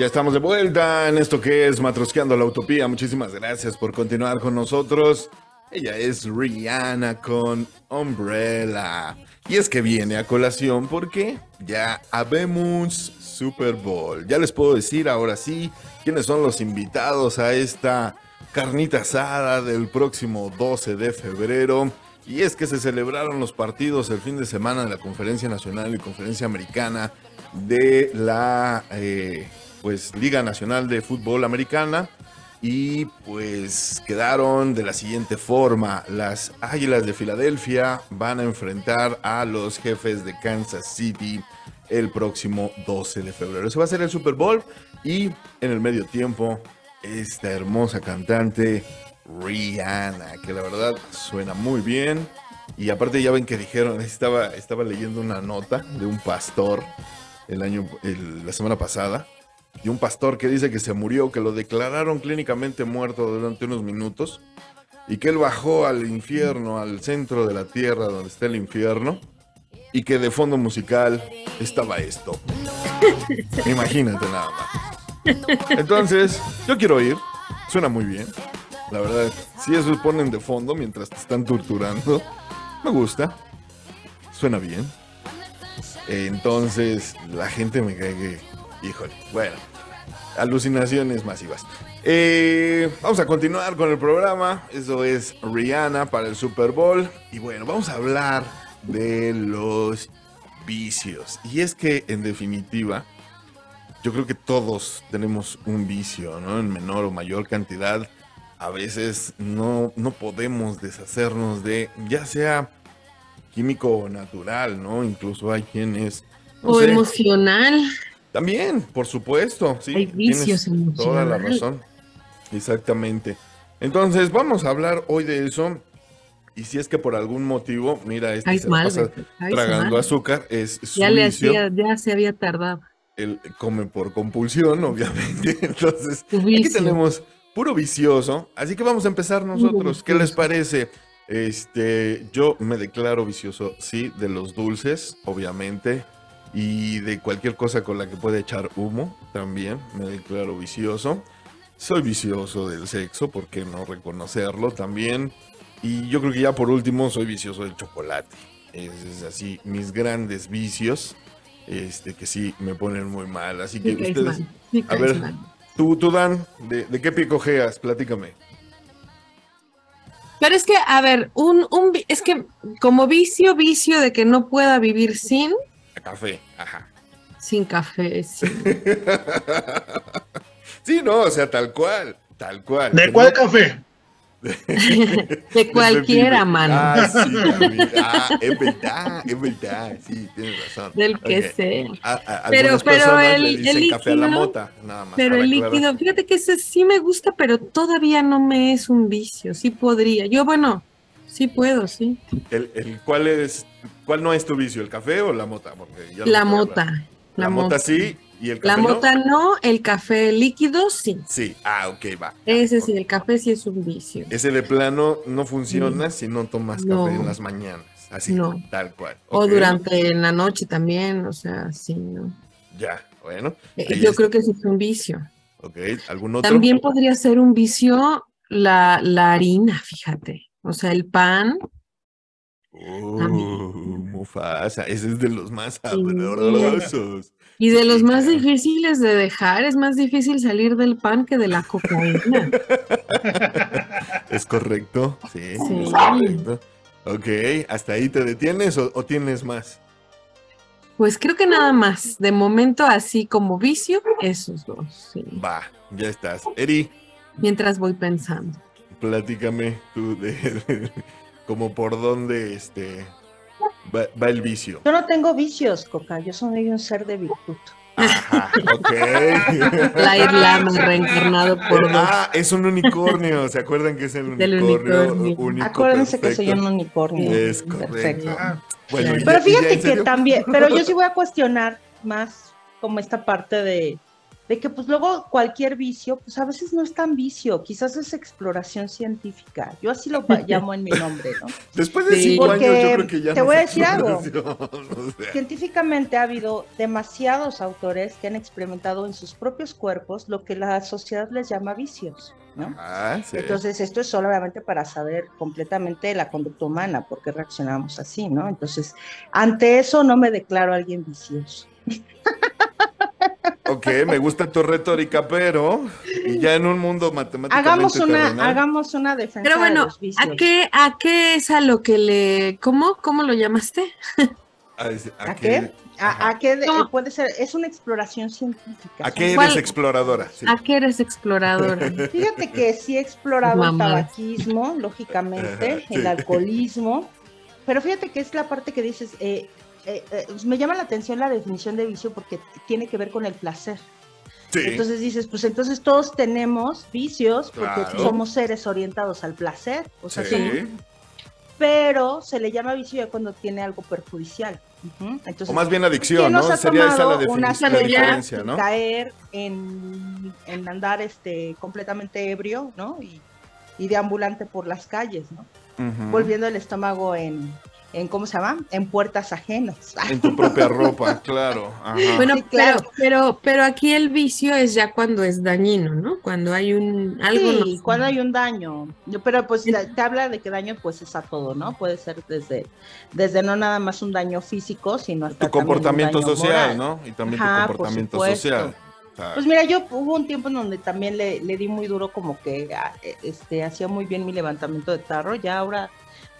Ya estamos de vuelta en esto que es Matrosqueando la Utopía. Muchísimas gracias por continuar con nosotros. Ella es Rihanna con Umbrella. Y es que viene a colación porque ya habemos Super Bowl. Ya les puedo decir ahora sí quiénes son los invitados a esta carnita asada del próximo 12 de febrero. Y es que se celebraron los partidos el fin de semana de la Conferencia Nacional y Conferencia Americana de la eh, pues Liga Nacional de Fútbol Americana y pues quedaron de la siguiente forma. Las Águilas de Filadelfia van a enfrentar a los jefes de Kansas City el próximo 12 de febrero. Ese va a ser el Super Bowl y en el medio tiempo esta hermosa cantante Rihanna, que la verdad suena muy bien. Y aparte ya ven que dijeron, estaba, estaba leyendo una nota de un pastor el año, la semana pasada, y un pastor que dice que se murió, que lo declararon clínicamente muerto durante unos minutos, y que él bajó al infierno, al centro de la tierra donde está el infierno, y que de fondo musical estaba esto. Imagínate nada más. Entonces, yo quiero oír. Suena muy bien. La verdad, si eso ponen de fondo mientras te están torturando, me gusta. Suena bien. Entonces, la gente me cae que, híjole, bueno, alucinaciones masivas. Eh, vamos a continuar con el programa. Eso es Rihanna para el Super Bowl. Y bueno, vamos a hablar de los vicios. Y es que, en definitiva, yo creo que todos tenemos un vicio, ¿no? En menor o mayor cantidad. A veces no, no podemos deshacernos de, ya sea químico o natural, ¿no? Incluso hay quienes... no O sé, emocional. También, por supuesto, sí. Hay vicios tienes toda la razón. Exactamente. Entonces, vamos a hablar hoy de eso. Y si es que por algún motivo, mira, este se mal, pasa tragando mal. azúcar, es su Ya le hacía, ya se había tardado. Él come por compulsión, obviamente. Entonces, aquí tenemos puro vicioso. Así que vamos a empezar nosotros. ¿Qué les parece? Este, yo me declaro vicioso, sí, de los dulces, obviamente. Y de cualquier cosa con la que pueda echar humo, también me declaro vicioso. Soy vicioso del sexo, ¿por qué no reconocerlo también? Y yo creo que ya por último soy vicioso del chocolate. Es, es así, mis grandes vicios, este, que sí me ponen muy mal. Así que ustedes, a ver, mal. tú, tú Dan, ¿de, de qué picojeas? Platícame. Pero es que, a ver, un, un, es que como vicio, vicio de que no pueda vivir sin, café, ajá. sin café, sin- Sí, no, o sea, tal cual, tal cual. ¿De cuál no- café? de cualquiera, mano. Ah, sí. Ah, es verdad, es verdad, sí, tienes razón. Del que Ok. sea. A- a- Pero- pero el- le el dicen café a la líquido- mota, nada más. Pero el aclarar. líquido, fíjate que ese sí me gusta, pero todavía no me es un vicio. Sí podría. Yo, bueno, sí puedo, sí. El, el- ¿cuál, es, ¿Cuál no es tu vicio, el café o la mota? Porque ya La mota. La, La, mota, mota. sí y el café La mota no, el café líquido sí. Sí, ah, ok, va. Ese sí, el café sí es un vicio. Ese de plano no funciona si no tomas No. café en las mañanas. Así, No. tal cual. O durante la noche también, o sea, sí, ¿no? Ya, bueno. Eh, Yo está. creo que sí es un vicio. Ok, ¿algún otro? También podría ser un vicio la, la harina, fíjate. O sea, el pan. También. Mufasa, ese es de los más sabrosos. Y de los más difíciles de dejar, es más difícil salir del pan que de la cocaína. ¿Es correcto? Sí, Sí. es correcto. Ok, ¿hasta ahí te detienes o, o tienes más? Pues creo que nada más. De momento, así como vicio, esos dos. sí. Va, ya estás. Eri, Mientras voy pensando. platícame tú de, como por dónde este va, va el vicio. Yo no tengo vicios, Coca, yo soy un ser de virtud. Ajá, ok. La Irlanda reencarnado por dos. Ah, es un unicornio. ¿Se acuerdan que es el unicornio? unicornio. único, Acuérdense que soy un unicornio. Es correcto. Ah, Bueno, Claro. ¿y Pero ya- y ya fíjate que serio? también, pero yo sí voy a cuestionar más como esta parte de, de que pues luego cualquier vicio, pues a veces no es tan vicio, quizás es exploración científica. Yo así lo llamo en mi nombre, ¿no? Después de Sí. cinco años, yo creo que ya te no voy a decir algo. o sea. Científicamente ha habido demasiados autores que han experimentado en sus propios cuerpos lo que la sociedad les llama vicios, ¿no? Ah, sí. Entonces, esto es solamente para saber completamente la conducta humana, por qué reaccionamos así, ¿no? Entonces, ante eso no me declaro alguien vicioso. Ok, me gusta tu retórica, pero y ya en un mundo matemáticamente Hagamos una, terrenal, hagamos una defensa Pero de bueno, los vicios. ¿a qué, ¿a qué es a lo que le... ¿Cómo? ¿Cómo lo llamaste? ¿a, es- a ¿A qué? ¿A, a qué de- No. puede ser? Es una exploración científica. a qué eres ¿Cuál? exploradora? Sí. ¿A qué eres exploradora? Fíjate que sí he explorado el tabaquismo, lógicamente, el alcoholismo, pero fíjate que es la parte que dices, eh, eh, eh, me llama la atención la definición de vicio porque tiene que ver con el placer. Sí. Entonces dices, pues entonces todos tenemos vicios porque Claro. somos seres orientados al placer, o sea, Sí. somos- pero se le llama vicio ya cuando tiene algo perjudicial. Entonces, o más bien adicción, ¿quién ¿no? Sería esa la, tomado defini- una la diferencia, ¿no? caer en, en andar este completamente ebrio, ¿no? Y, y deambulante por las calles, ¿no? Volviendo el estómago en, en ¿cómo se llama? En puertas ajenas. En tu propia ropa, claro. Ajá. Bueno, Sí, claro. pero, pero, pero aquí el vicio es ya cuando es dañino, ¿no? Cuando hay un algo. Sí, cuando hay un daño. Yo- Pero pues te habla de que daño pues es a todo, ¿no? Puede ser desde, desde no nada más un daño físico, sino hasta tu un comportamiento daño social, moral. ¿no? Y también Ajá, tu por comportamiento social. Pues mira, yo hubo un tiempo en donde también le, le di muy duro como que ah, eh, este, hacía muy bien mi levantamiento de tarro. Ya ahora,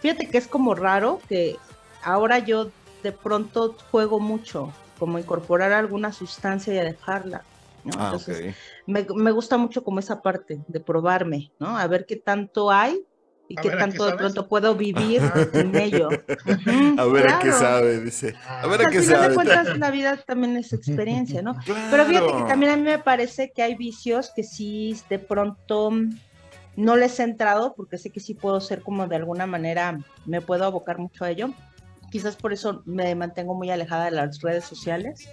fíjate que es como raro que ahora yo de pronto juego mucho, como incorporar alguna sustancia y a dejarla. ¿no? ah, Entonces, ok. me, me gusta mucho como esa parte de probarme, ¿no? A ver qué tanto hay y A qué ver, ¿a tanto de pronto puedo vivir sin ello. A ver a qué claro. sabe, dice. A ver a Al qué final de sabe. cuentas, la vida también es experiencia, ¿no? Pero fíjate que Claro. también a mí me parece que hay vicios que sí de pronto no les he entrado porque sé que sí puedo ser como de alguna manera, me puedo abocar mucho a ello. Quizás por eso me mantengo muy alejada de las redes sociales,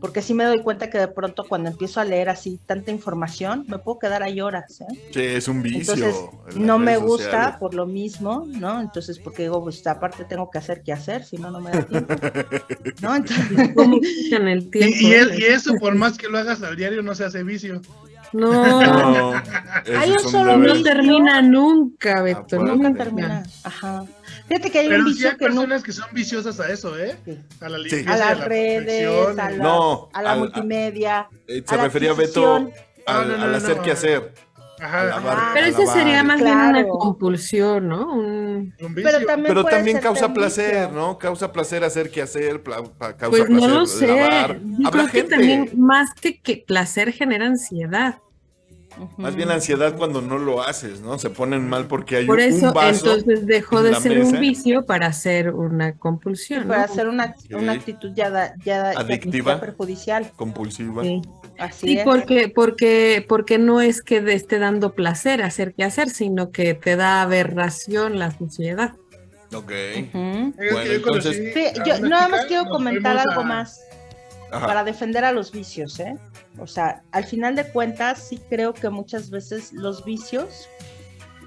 porque sí me doy cuenta que de pronto cuando empiezo a leer así tanta información, me puedo quedar ahí horas. ¿eh? Sí, es un vicio. Entonces, no me gusta sociales. por lo mismo, ¿no? Entonces, porque digo, pues aparte tengo que hacer qué hacer, si no, no me da tiempo. ¿No? Entonces, ¿Cómo el tiempo? Y, y eh? y eso, por más que lo hagas al diario, no se hace vicio. No, No, Hay un solo no termina nunca, Beto. Aparte. nunca termina. Ajá. Fíjate que hay Pero un sí vicio hay que no. personas que son viciosas a eso, ¿eh? Sí. A la Sí. A las la redes, a la, No, a la al- multimedia. Eh, a Se la refería Beto al, No, no, no, al no, hacer no. que hacer. Ajá. Ajá. Pero ese lavar. sería más bien una compulsión, ¿no? Un- Un vicio. Pero también, Pero causa un placer, vicio. ¿no? Causa placer hacer que hacer, pla- pa- causa Pues no lo sé. lavar. Yo Habrá creo que también más que, que placer genera ansiedad. Más bien ansiedad cuando no lo haces, ¿no? Se ponen mal porque hay Por un eso, vaso. entonces dejó en de ser mesa. un vicio para ser una compulsión. Para ¿no? hacer una, una actitud ya, da- ya, ya Adictiva. perjudicial. compulsiva. Sí. Así Sí, es. porque, porque, porque no es que te esté dando placer hacer que hacer, sino que te da aberración la sociedad. Ok. Bueno, yo entonces- Sí, nada chica, más quiero comentar algo a- más Ajá. para defender a los vicios, ¿eh? O sea, al final de cuentas, sí creo que muchas veces los vicios,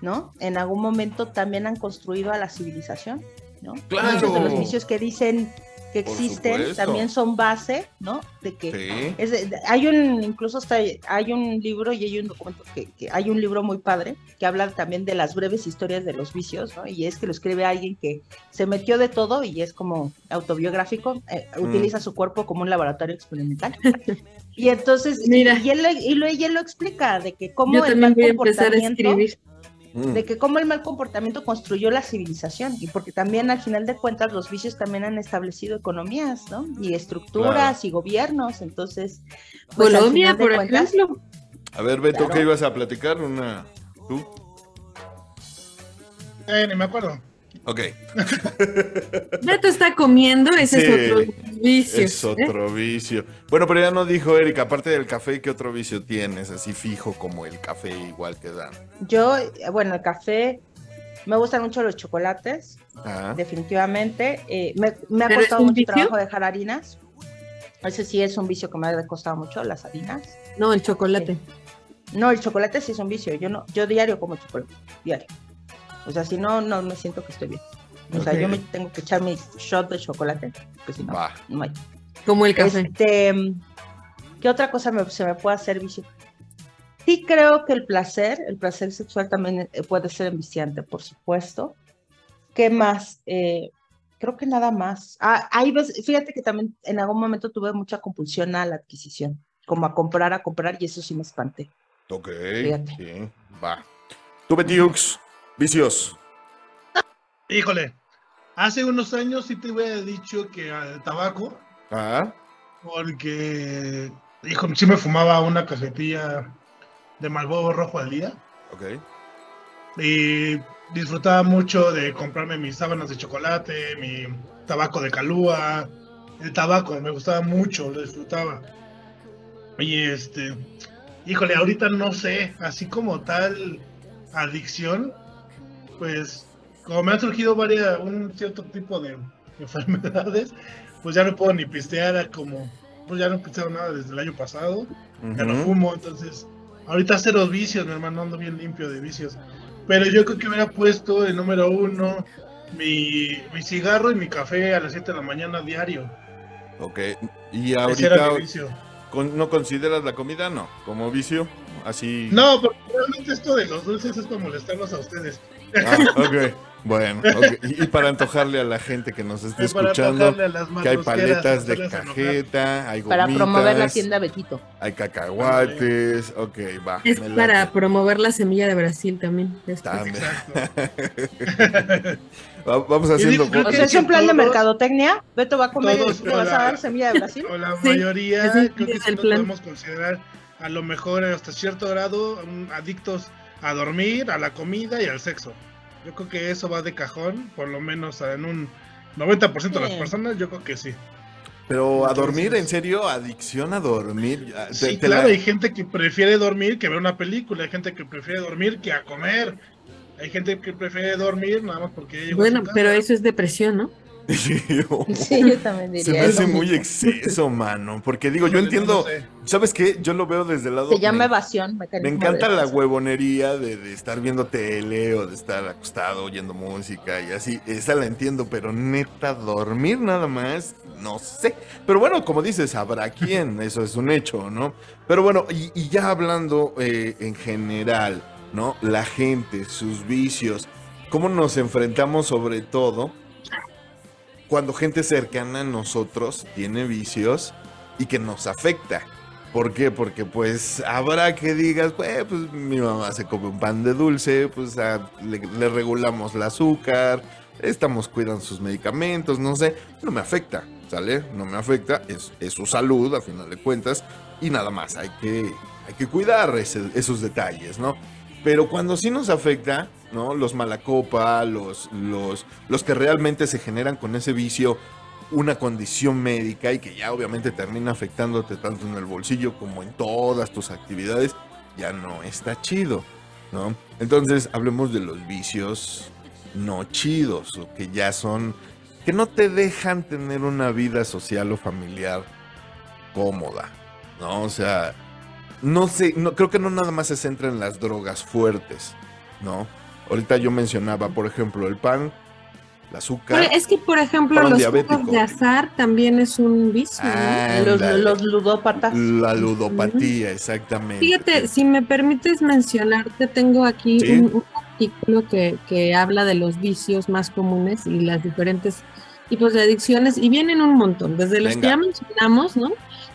¿no? En algún momento también han construido a la civilización, ¿no? Claro. Muchos de los vicios que dicen que Por existen supuesto. también son base, ¿no? De que Sí. es de- hay un, incluso hasta hay un libro y hay un documento que, que hay un libro muy padre que habla también de las breves historias de los vicios, ¿no? Y es que lo escribe alguien que se metió de todo y es como autobiográfico, eh, Mm. utiliza su cuerpo como un laboratorio experimental. y entonces, y- Mira. y, él, le- y, lo, y él lo explica de que cómo Yo el también mal voy a empezar a escribir. Mm. de que cómo el mal comportamiento construyó la civilización y porque también al final de cuentas los vicios también han establecido economías, ¿no? Y estructuras y gobiernos, entonces pues, Colombia, por cuentas, ejemplo. A ver, Beto, Claro. ¿qué ibas a platicar? Una. ¿Tú? Eh, ni me acuerdo. Ok. Beto está comiendo, ese Sí, es otro vicio. Es otro vicio. Bueno, pero ya nos dijo Erika, aparte del café, ¿qué otro vicio tienes? Así fijo como el café, igual que Dan. yo, eh, bueno, el café, me gustan mucho los chocolates, Ah, definitivamente. eh, me, me ha ¿Pero es costado mucho vicio? trabajo dejar harinas. Ese sí es un vicio que me ha costado mucho, las harinas. No, el chocolate. No, el chocolate sí es un vicio. Yo no, yo diario como chocolate, diario. O sea, si no, no me siento que estoy bien. O sea, yo me tengo que echar mi shot de chocolate, porque si no, va. no hay. Como el café. Este, ¿qué otra cosa me- se me puede hacer vicio? Sí creo que el placer, el placer sexual también eh, puede ser enviciante, por supuesto. ¿Qué más? Eh, creo que nada más. Ah, hay veces, fíjate que también en algún momento tuve mucha compulsión a la adquisición, como a comprar, a comprar, y eso sí me espanté. Ok. Fíjate. Sí, va. Tú, Betty Hooks, vicios. Híjole, hace unos años sí te hubiera dicho que al tabaco, Ah, porque, hijo, sí me fumaba una cajetilla de Marlboro rojo al día ok. y disfrutaba mucho de comprarme mis sábanas de chocolate, mi tabaco de calúa, el tabaco, me gustaba mucho, lo disfrutaba. Y este, híjole, ahorita no sé, así como tal adicción, pues como me han surgido varias, un cierto tipo de enfermedades, pues ya no puedo ni pistear como, pues ya no he pisteado nada desde el año pasado, ya no fumo, entonces ahorita cero vicios, mi hermano, ando bien limpio de vicios. Pero yo creo que hubiera puesto el número uno mi, mi cigarro y mi café a las 7 de la mañana diario. Ok. Y ahorita, ¿no consideras la comida? No. ¿Como vicio? Así. No, porque realmente esto de los dulces es para molestarlos a ustedes. Ah, ok. Bueno, ok. Y, para antojarle a la gente que nos esté Es para escuchando, que hay paletas de cajeta, hay Para gomitas, promover la tienda Betito. hay cacahuates, ok, va. Es para promover la semilla de Brasil también. También. Vamos haciendo... O sea, es un plan de todos- mercadotecnia. Beto va a comer todos y tú le vas a para- dar semilla de Brasil. O la Sí, mayoría, creo que es sí el nos plan. podemos considerar a lo mejor hasta cierto grado um, adictos a dormir, a la comida y al sexo. Yo creo que eso va de cajón, por lo menos en un 90% de las Sí. personas, yo creo que sí. Pero a dormir, ¿en serio? ¿Adicción a dormir? Ah, te- Sí, te claro, la- hay gente que prefiere dormir que ver una película, hay gente que prefiere dormir que a comer. Hay gente que prefiere dormir nada más porque Bueno, pero eso es depresión, ¿no? Sí, yo también Se diría me eso. hace muy exceso, mano. Porque digo, yo no entiendo, sé. ¿sabes qué? Yo lo veo desde el lado... Se llama me- evasión. Me encanta la huevonería de, de estar viendo tele o de estar acostado oyendo música y así. Esa la entiendo, pero neta, dormir nada más, no sé. Pero bueno, como dices, habrá quien, eso es un hecho, ¿no? Pero bueno, y, y ya hablando eh, en general, ¿no? La gente, sus vicios, cómo nos enfrentamos sobre todo cuando gente cercana a nosotros tiene vicios y que nos afecta. ¿Por qué? Porque pues habrá que digas, pues, mi mamá se come un pan de dulce, pues ah, le, regulamos el azúcar, estamos cuidando sus medicamentos, no sé, no me afecta, ¿sale? No me afecta, es, su salud a final de cuentas y nada más, hay que, hay que cuidar esos detalles, ¿no? Pero cuando sí nos afecta, ¿no? Los malacopa, los, los, los que realmente se generan con ese vicio una condición médica y que ya obviamente termina afectándote tanto en el bolsillo como en todas tus actividades, ya no está chido, ¿no? Entonces hablemos de los vicios no chidos o que ya son, que no te dejan tener una vida social o familiar cómoda, ¿no? O sea, no sé, no, creo que no nada más se centra en las drogas fuertes, ¿no? Ahorita yo mencionaba, por ejemplo, el pan, el azúcar. Pero es que, por ejemplo, los diabético. juegos de azar también es un vicio. ¿no? Los, ludópatas. La ludopatía, exactamente. Fíjate, si me permites mencionarte, tengo aquí Sí. un, un artículo que, que habla de los vicios más comunes y las diferentes tipos de adicciones, y vienen un montón, desde los que ya mencionamos, ¿no?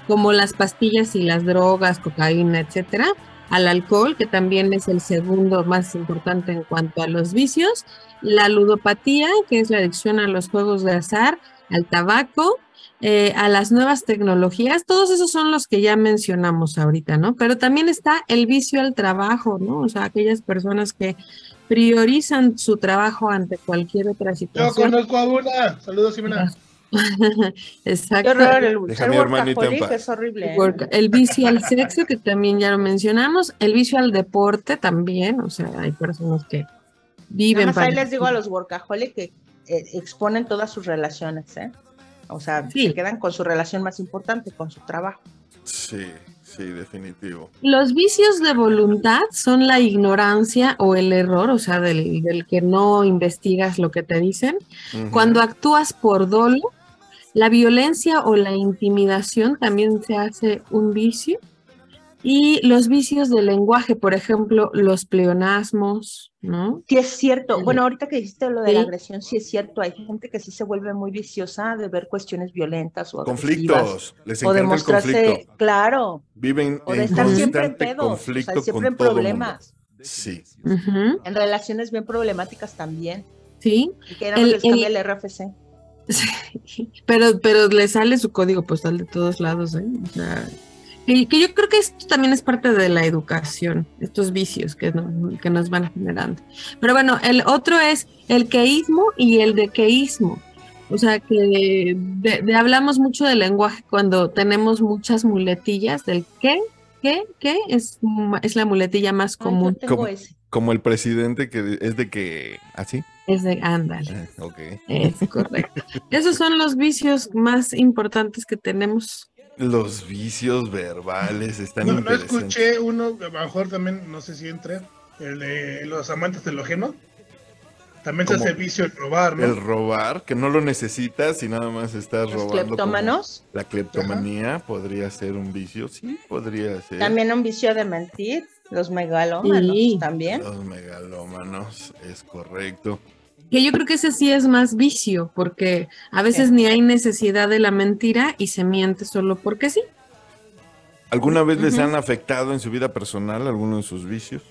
Como las pastillas y las drogas, cocaína, etcétera, al alcohol, que también es el segundo más importante en cuanto a los vicios, la ludopatía, que es la adicción a los juegos de azar, al tabaco, eh, a las nuevas tecnologías, todos esos son los que ya mencionamos ahorita, ¿no? Pero también está el vicio al trabajo, ¿no? O sea, aquellas personas que priorizan su trabajo ante cualquier otra Yo situación. conozco a una. Saludos, Ximena. Qué Exacto. horror, el Deja workaholic es horrible. ¿eh? Work- El vicio al sexo, que también ya lo mencionamos, el vicio al deporte también, o sea, hay personas que Nada viven más ahí les digo a los workaholic que eh, exponen todas sus relaciones, ¿eh? O sea, Sí. se quedan con su relación más importante, con su trabajo. Sí, sí, definitivo. Los vicios de voluntad son la ignorancia o el error, o sea, del, del que no investigas lo que te dicen. Cuando actúas por dolo, la violencia o la intimidación también se hace un vicio. Y los vicios del lenguaje, por ejemplo, los pleonasmos, ¿no? Sí es cierto. Bueno, ahorita que dijiste lo de la agresión, sí es cierto. Hay gente que sí se vuelve muy viciosa de ver cuestiones violentas o. Conflictos, les O de encanta el mostrarse, conflicto. claro, Viven o de en estar siempre en pedos, o conflicto sea, siempre con en problemas. Sí. En relaciones bien problemáticas también. Sí, Y que El- les cambia el- el RFC. Pero, pero le sale su código postal de todos lados, ¿eh? O sea, que, que yo creo que esto también es parte de la educación, estos vicios que, no- que nos van generando. Pero bueno, el otro es el queísmo y el dequeísmo. O sea, que de, de- hablamos mucho del lenguaje cuando tenemos muchas muletillas del qué, qué, qué, es, es la muletilla más Ay, común. ¿Cómo? ese. Como el presidente que es de que. ¿Así? Es de ándale. Eh, ok. Es correcto. Esos son los vicios más importantes que tenemos. Los vicios verbales están No, no escuché uno, a lo mejor también, no sé si entre, el de los amantes del ojeno. También se hace vicio el robar, ¿no? El robar, que no lo necesitas y nada más estás Los robando. como cleptómanos. La cleptomanía podría ser un vicio, sí, podría ser. También un vicio de mentir. Los megalómanos Sí. también. Los megalómanos, es correcto. Que yo creo que ese sí es más vicio, porque a veces ni hay necesidad de la mentira y se miente solo porque sí. ¿Alguna vez les han afectado en su vida personal alguno de sus vicios?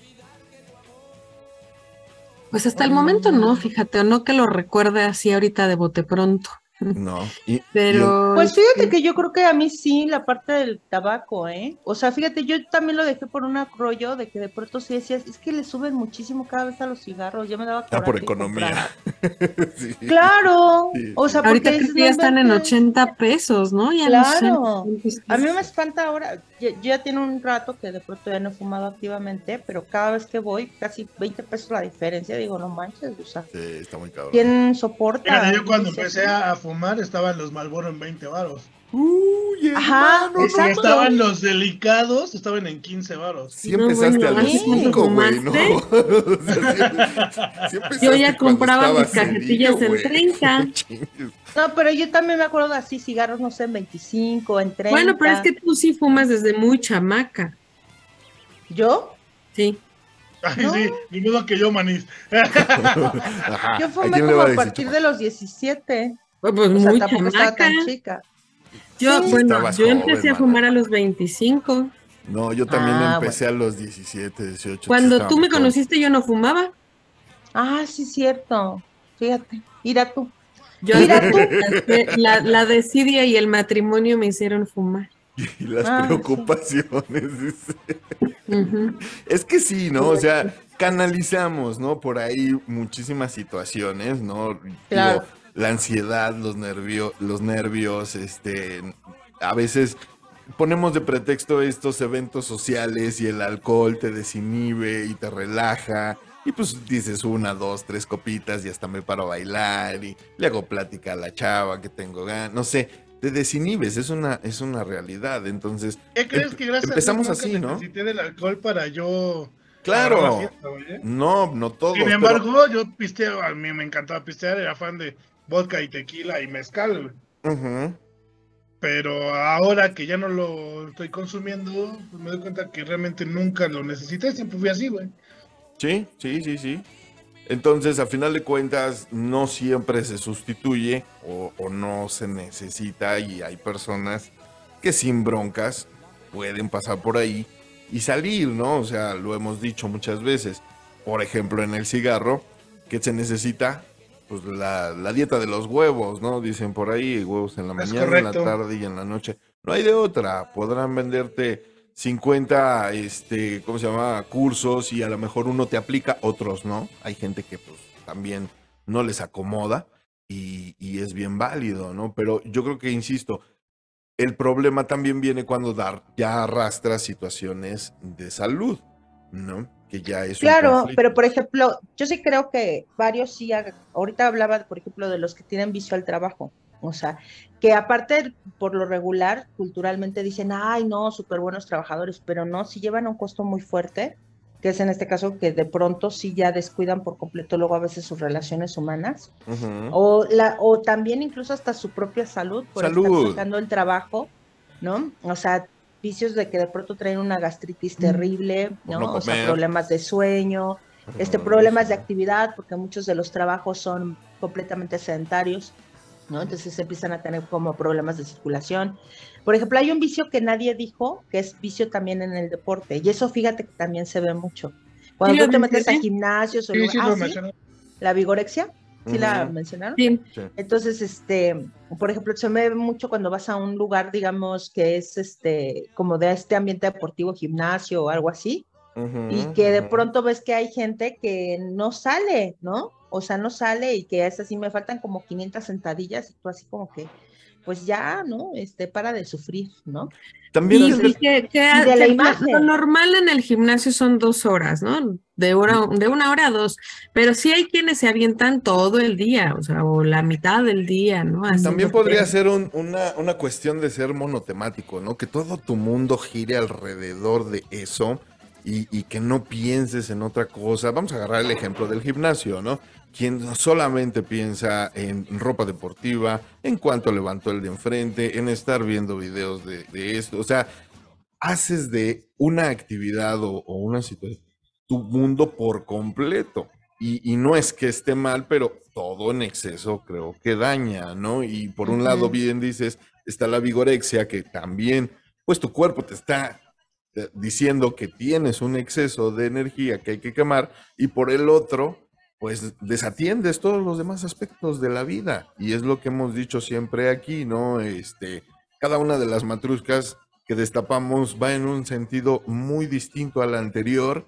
Pues hasta el momento no, fíjate, o no que lo recuerde así ahorita de bote pronto. No. Y, y Pero. Pues fíjate que yo creo que a mí sí, la parte del tabaco, ¿eh? O sea, fíjate, yo también lo dejé por un rollo de que de pronto sí decías, es que le suben muchísimo cada vez a los cigarros, ya me daba Ah, por economía. Sí. Claro, Sí, o sea, Ahorita porque creo que ya "No están en inventes". 80 pesos, ¿no? Ya no sé. Claro. A mí me espanta ahora, ya, ya tiene un rato que de pronto ya no he fumado activamente, pero cada vez que voy, casi 20 pesos la diferencia, digo, no manches, o sea, Sí, está muy cabrón. ¿quién soporta? Fíjate, yo cuando empecé a, a fumar estaban los Malboro en 20 varos. Uy, Ajá, exacto. estaban los delicados, estaban en 15 varos. Sí No, empezaste bueno, a los ¿hace cuánto 5, güey, ¿no? O sea, sí- sí Yo ya compraba mis cajetillas en güey. 30. Chingues. No, pero yo también me acuerdo de así, cigarros, no sé, en 25, en 30. Bueno, pero es que tú sí fumas desde muy chamaca. ¿Yo? Sí. Ay, No. sí, ni modo que yo, manís. Yo ¿A fumé como a decir, partir de los 17. Pues, pues, O sea, muy tampoco estaba chamaca. tan chica. Yo, Sí. bueno, yo joven, empecé a fumar a los 25. No, yo también Ah, empecé a los 17, 18. Cuando tú me conociste yo no fumaba. Ah, sí, cierto. Fíjate, mira tú. Yo Mira tú. La, la desidia y el matrimonio me hicieron fumar. Y las Ah, sí. preocupaciones. Es que sí, ¿no? O sea, canalizamos, ¿no? Por ahí muchísimas situaciones, ¿no? Digo, Claro. La ansiedad, los nervios, los nervios, este, a veces ponemos de pretexto estos eventos sociales y el alcohol te desinhibe y te relaja. Y pues dices una, dos, tres copitas y hasta me paro a bailar y le hago plática a la chava que tengo ganas, no sé, te desinhibes, es una, es una realidad. Entonces, ¿Qué crees Empe- que gracias empezamos a así, ¿no? Necesité del alcohol para yo. Claro. fiesta, ¿eh? no, no todo. Sin embargo, yo pisteo, a mí me encantaba pistear, era fan de vodka y tequila y mezcal. Pero ahora que ya no lo estoy consumiendo, pues me doy cuenta que realmente nunca lo necesité, siempre fui así, güey. Sí, sí, sí, sí. Entonces, a final de cuentas, no siempre se sustituye o, o no se necesita y hay personas que sin broncas pueden pasar por ahí y salir, ¿no? O sea, lo hemos dicho muchas veces. Por ejemplo, en el cigarro, que se necesita? Pues la, la dieta de los huevos, ¿no? Dicen por ahí, huevos en la Es mañana, en la tarde y en la noche. No hay de otra. Podrán venderte 50, este, ¿cómo se llama? Cursos y a lo mejor uno te aplica, otros no. Hay gente que pues también no les acomoda y, y es bien válido, ¿no? Pero yo creo que, insisto, el problema también viene cuando dar, ya arrastra situaciones de salud, ¿no? Que ya es Claro, pero por ejemplo, yo sí creo que varios sí, ahorita hablaba, por ejemplo, de los que tienen vicio al trabajo. O sea, que aparte, por lo regular, culturalmente dicen, ay, no, súper buenos trabajadores, pero no, si llevan un costo muy fuerte, que es en este caso que de pronto sí ya descuidan por completo luego a veces sus relaciones humanas, o, la, o también incluso hasta su propia salud por Salud. estar sacando el trabajo, ¿no? O sea, vicios de que de pronto traen una gastritis terrible, ¿no? no o sea, problemas de sueño, este, Ujú. problemas de actividad, porque muchos de los trabajos son completamente sedentarios, ¿no? Entonces empiezan a tener como problemas de circulación. Por ejemplo, hay un vicio que nadie dijo, que es vicio también en el deporte, y eso fíjate que también se ve mucho. Cuando tú te metes a gimnasios o ah, ¿sí? la vigorexia, ¿sí la mencionaron? Sí. Entonces, este, por ejemplo, se me ve mucho cuando vas a un lugar, digamos, que es este, como de este ambiente deportivo, gimnasio o algo así, y que de pronto ves que hay gente que no sale, ¿no? O sea, no sale y que es así, me faltan como 500 sentadillas y tú así como que, pues ya, ¿no? Este, para de sufrir, ¿no? También Y, es de- y que, que- y de la imagen. Lo normal en el gimnasio son dos horas, ¿no? De, hora, de una hora a dos. Pero sí hay quienes se avientan todo el día, o sea, o la mitad del día, ¿no? Así También podría ser un- una, una cuestión de ser monotemático, ¿no? Que todo tu mundo gire alrededor de eso y, y que no pienses en otra cosa. Vamos a agarrar el ejemplo del gimnasio, ¿no? Quien solamente piensa en ropa deportiva, en cuanto levantó el de enfrente, en estar viendo videos de, de esto. O sea, haces de una actividad o, o una situación tu mundo por completo. Y, y no es que esté mal, pero todo en exceso creo que daña, ¿no? Y por un lado, bien dices, está la vigorexia, que también, pues tu cuerpo te está eh, diciendo que tienes un exceso de energía que hay que quemar, y por el otro, pues desatiendes todos los demás aspectos de la vida. Y es lo que hemos dicho siempre aquí, ¿no? Este, cada una de las matruscas que destapamos va en un sentido muy distinto al anterior,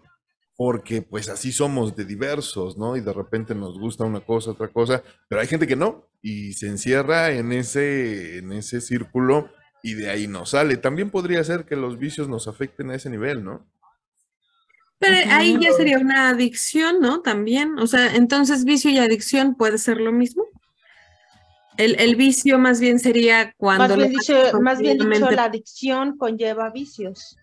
porque pues así somos de diversos, ¿no? Y de repente nos gusta una cosa, otra cosa, pero hay gente que no, y se encierra en ese, en ese círculo y de ahí no sale. También podría ser que los vicios nos afecten a ese nivel, ¿no? Pero ahí ya sería una adicción, ¿no? También, o sea, entonces vicio y adicción puede ser lo mismo. El, el vicio más bien sería cuando Más bien, dicho, más bien dicho, la adicción conlleva vicios.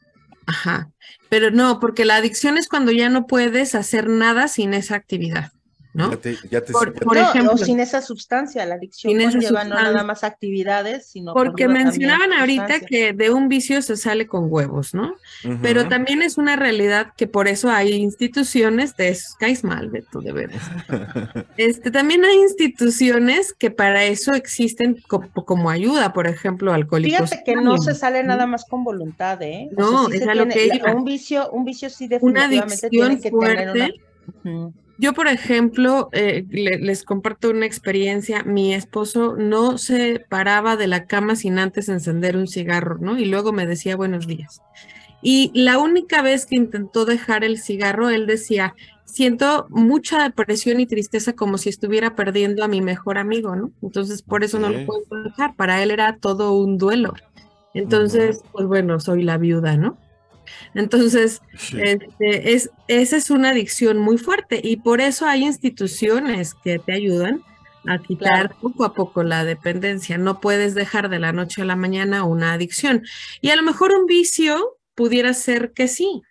Ajá, pero no, porque la adicción es cuando ya no puedes hacer nada sin esa actividad, ¿no? Ya te, ya te- Por- ya por No, ejemplo. o sin esa sustancia, la adicción no nada más actividades, sino Porque mencionaban ahorita que de un vicio se sale con huevos, ¿no? Pero también es una realidad que por eso hay instituciones, te caes mal, Beto, de veras. Este, también hay instituciones que para eso existen co- como, ayuda, por ejemplo, alcohólicos. Fíjate que no se sale nada más con voluntad, ¿eh? O No, sea, sí es a lo tiene- que iba. un vicio, un vicio sí Una definitivamente tiene adicción que tener una. fuerte. Ujú. Yo, por ejemplo, eh, le- les comparto una experiencia. Mi esposo no se paraba de la cama sin antes encender un cigarro, ¿no? Y luego me decía buenos días. Y la única vez que intentó dejar el cigarro, él decía, siento mucha depresión y tristeza como si estuviera perdiendo a mi mejor amigo, ¿no? Entonces, por eso no lo puedo dejar. Para él era todo un duelo. Entonces, pues bueno, soy la viuda, ¿no? Entonces, Sí. este, es, esa es una adicción muy fuerte y por eso hay instituciones que te ayudan a quitar poco a poco la dependencia. No puedes dejar de la noche a la mañana una adicción. Y a lo mejor un vicio pudiera ser que sí.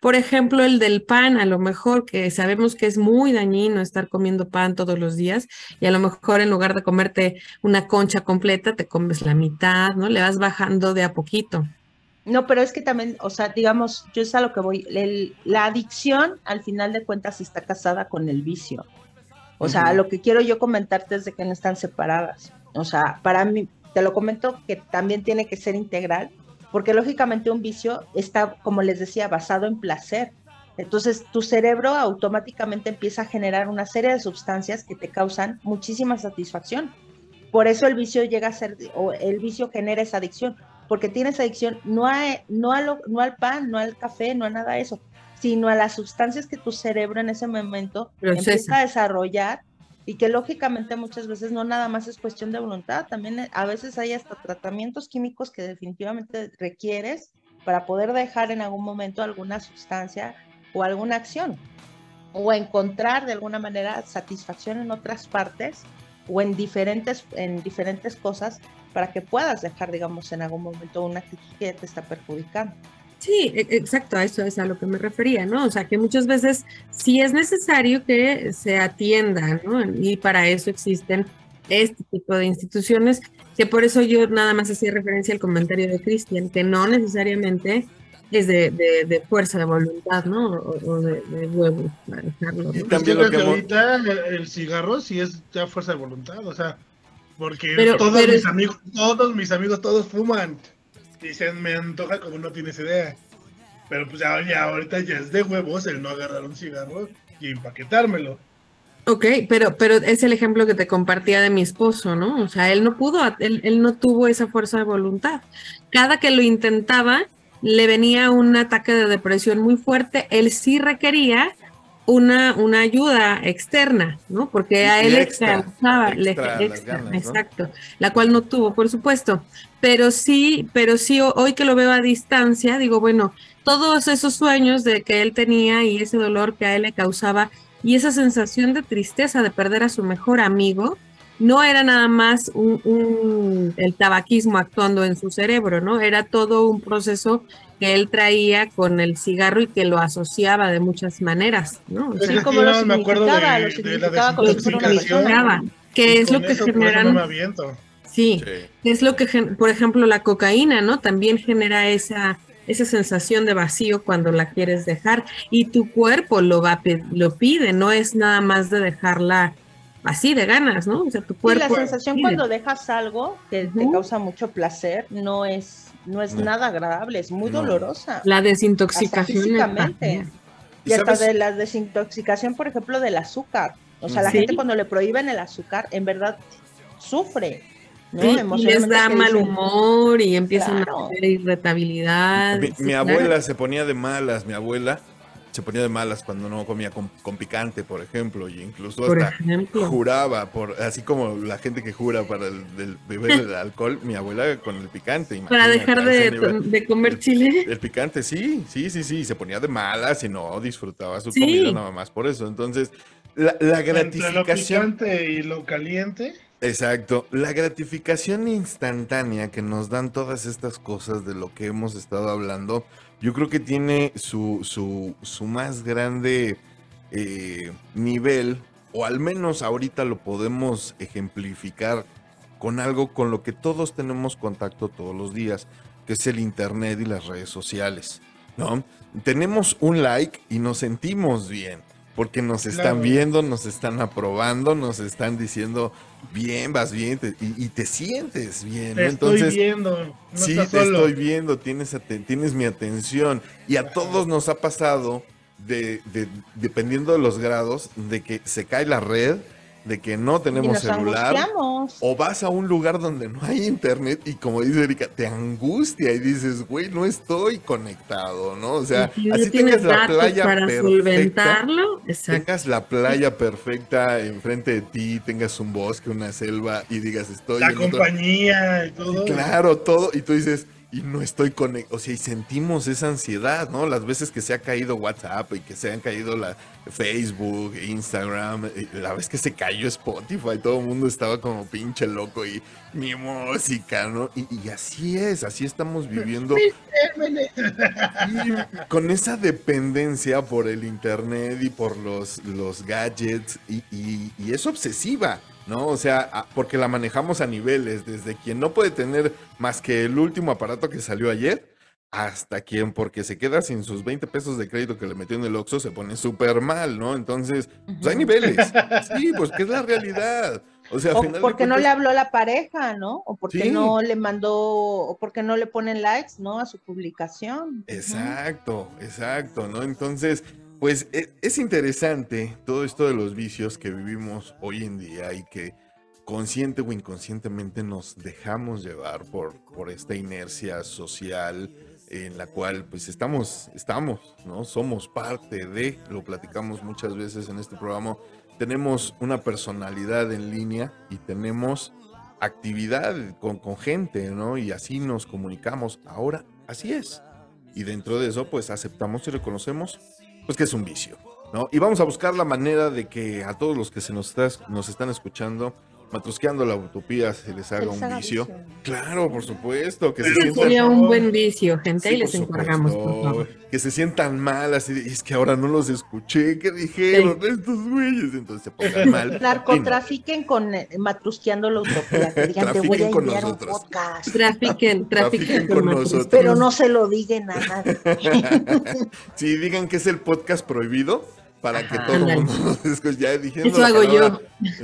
Por ejemplo, el del pan, a lo mejor que sabemos que es muy dañino estar comiendo pan todos los días y a lo mejor en lugar de comerte una concha completa, te comes la mitad, ¿no? Le vas bajando de a poquito. No, pero es que también, o sea, digamos, yo es a lo que voy. el- la adicción, al final de cuentas, está casada con el vicio. O sea, lo que quiero yo comentarte es de que no están separadas. O sea, para mí, te lo comento que también tiene que ser integral, porque lógicamente un vicio está, como les decía, basado en placer. Entonces, tu cerebro automáticamente empieza a generar una serie de sustancias que te causan muchísima satisfacción. Por eso el vicio llega a ser, o el vicio genera esa adicción, porque tienes adicción no, a, no, a lo- no al pan, no al café, no a nada de eso, sino a las sustancias que tu cerebro en ese momento Procesa. empieza a desarrollar y que lógicamente muchas veces no nada más es cuestión de voluntad, también eh, a veces hay hasta tratamientos químicos que definitivamente requieres para poder dejar en algún momento alguna sustancia o alguna acción o encontrar de alguna manera satisfacción en otras partes o en diferentes en diferentes cosas para que puedas dejar digamos en algún momento una actitud que te está perjudicando. Sí, e- exacto, a eso es a lo que me refería, ¿no? O sea, que muchas veces sí es necesario que se atienda, ¿no? Y para eso existen este tipo de instituciones, que por eso yo nada más hacía referencia al comentario de Cristian, que no necesariamente es de, de- de fuerza de voluntad, ¿no? O, o de, de dejarlo, Y ¿no? Pues también lo que ahorita el, el cigarro sí es ya fuerza de voluntad, o sea, porque Pero- todos pero- mis amigos, todos mis amigos, todos fuman. Dicen, me antoja como no tienes idea. Pero pues ya, ya ahorita ya es de huevos el no agarrar un cigarro y empaquetármelo. Ok, pero, pero es el ejemplo que te compartía de mi esposo, ¿no? O sea, él no pudo, él, él no tuvo esa fuerza de voluntad. Cada que lo intentaba, le venía un ataque de depresión muy fuerte. Él sí requería una, una ayuda externa, ¿no? Porque a él le causaba, le- extra las extra, ganas, ¿no? exacto, la cual no tuvo, por supuesto. Pero sí, pero sí, ho- hoy que lo veo a distancia, digo, bueno, todos esos sueños de que él tenía y ese dolor que a él le causaba y esa sensación de tristeza de perder a su mejor amigo, no era nada más un, un- el tabaquismo actuando en su cerebro, ¿no? Era todo un proceso que él traía con el cigarro y que lo asociaba de muchas maneras, ¿no? O sea, Sí, como lo me acuerdo de, significaba, lo de la significaba que es lo que eso, no sí, Sí. es lo que, por ejemplo, la cocaína, ¿no? También genera esa, esa sensación de vacío cuando la quieres dejar y tu cuerpo lo va lo pide, no es nada más de dejarla así de ganas, ¿no? O sea, tu Sí, cuerpo la sensación cuando dejas algo que te causa mucho placer no es, no es No. nada agradable, es muy No. dolorosa. la Hasta desintoxicación también. Y hasta de la desintoxicación, por ejemplo, del azúcar. O sea, la Sí. gente cuando le prohíben el azúcar, en verdad sufre. ¿no? Sí, y les Emocionalmente da mal dicen, humor y empiezan Claro. a tener irritabilidad. Mi, claro. abuela se ponía de malas, mi abuela se ponía de malas cuando no comía con, con picante, por ejemplo, y incluso por hasta ejemplo. juraba, por así como la gente que jura para el, del beber el alcohol, mi abuela con el picante. Para dejar de, nivel. de comer chile. El picante, sí, sí, sí, sí, se ponía de malas y no disfrutaba su Sí. comida nada más por eso. Entonces, la, la Entre lo gratificación... picante y lo caliente. Exacto, la gratificación instantánea que nos dan todas estas cosas de lo que hemos estado hablando, yo creo que tiene su, su, su más grande eh, nivel, o al menos ahorita lo podemos ejemplificar con algo con lo que todos tenemos contacto todos los días, que es el Internet y las redes sociales, ¿no? Tenemos un like y nos sentimos bien. Porque nos están Claro. viendo, nos están aprobando, nos están diciendo bien, vas bien, te- y, y te sientes bien. Te ¿no? estoy Entonces, viendo. No sí, te solo. estoy viendo, tienes, tienes mi atención. Y a todos nos ha pasado, de, de- dependiendo de los grados, de que se cae la red, de que no tenemos celular. angustiamos. O vas a un lugar donde no hay internet y como dice Erika, te angustia y dices, güey, no estoy conectado, ¿no? O sea, si no así tienes tengas la playa para perfecta, solventarlo, exacto. tengas la playa perfecta enfrente de ti, tengas un bosque, una selva y digas, estoy La en otro- compañía y todo. Claro, todo. Y tú dices, y no estoy conectado. O sea, y sentimos esa ansiedad, ¿no? Las veces que se ha caído WhatsApp y que se han caído la Facebook, Instagram, la vez que se cayó Spotify, todo el mundo estaba como pinche loco y mi música, ¿no? Y, y así es, así estamos viviendo. Y con esa dependencia por el internet y por los, los gadgets, y, y- y es obsesiva, ¿no? O sea, porque la manejamos a niveles, desde quien no puede tener más que el último aparato que salió ayer, hasta quien porque se queda sin sus 20 pesos de crédito que le metió en el Oxxo se pone súper mal, ¿no? Entonces, pues hay niveles. Sí, pues que es la realidad. O sea, O porque no le habló la pareja, ¿no? O porque Sí. no le mandó, o porque no le ponen likes, ¿no? A su publicación. Exacto, exacto, ¿no? Entonces, pues e- es interesante todo esto de los vicios que vivimos hoy en día y que consciente o inconscientemente nos dejamos llevar por, por esta inercia social en la cual pues estamos, estamos, ¿no? Somos parte de, lo platicamos muchas veces en este programa, tenemos una personalidad en línea y tenemos actividad con, con gente, ¿no? Y así nos comunicamos. Ahora, así es. Y dentro de eso, pues aceptamos y reconocemos, pues que es un vicio, ¿no? Y vamos a buscar la manera de que a todos los que se nos, está- nos están escuchando, matrusqueando la utopía, se les haga les un haga vicio. vicio. Claro, por supuesto, que se sientan... Sería un buen vicio, gente, Sí, y les encargamos, por favor. Que se sientan mal, así de, es que ahora no los escuché, ¿qué dijeron estos güeyes? Entonces se pongan mal. Narcotrafiquen con eh, Matrusqueando la Utopía. Que digan, te voy a Trafiquen con enviar un nosotros. podcast. Trafiquen, trafiquen, Trafiquen con Matrusqueando. nosotros. Pero no se lo digan a nadie. Sí, digan que es el podcast prohibido para que todo el mundo nos escuche. Ya diciendo Eso hago yo. palabra,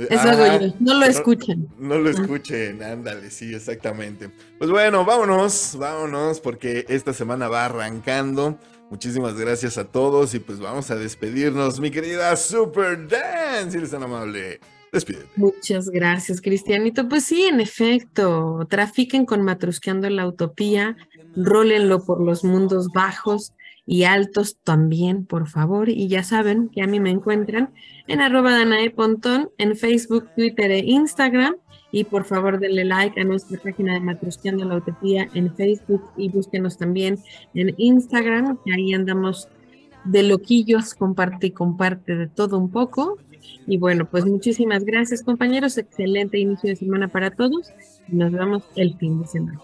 Eso hago yo. No lo escuchen. No lo escuchen, ándale, sí, exactamente. Pues bueno, vámonos, vámonos, porque esta semana va arrancando. Muchísimas gracias a todos y pues vamos a despedirnos, mi querida Super Dan, si eres tan amable. Despídete. Muchas gracias, Cristianito. Pues sí, en efecto, trafiquen con Matrusqueando la Utopía, rólenlo por los mundos bajos y altos también, por favor. Y ya saben que a mí me encuentran en arroba Danae Pontón, en Facebook, Twitter e Instagram. Y por favor denle like a nuestra página de Matrusqueando la Utopía en Facebook y búsquenos también en Instagram, que ahí andamos de loquillos, comparte y comparte de todo un poco. Y bueno, pues muchísimas gracias compañeros, excelente inicio de semana para todos. Nos vemos el fin de semana.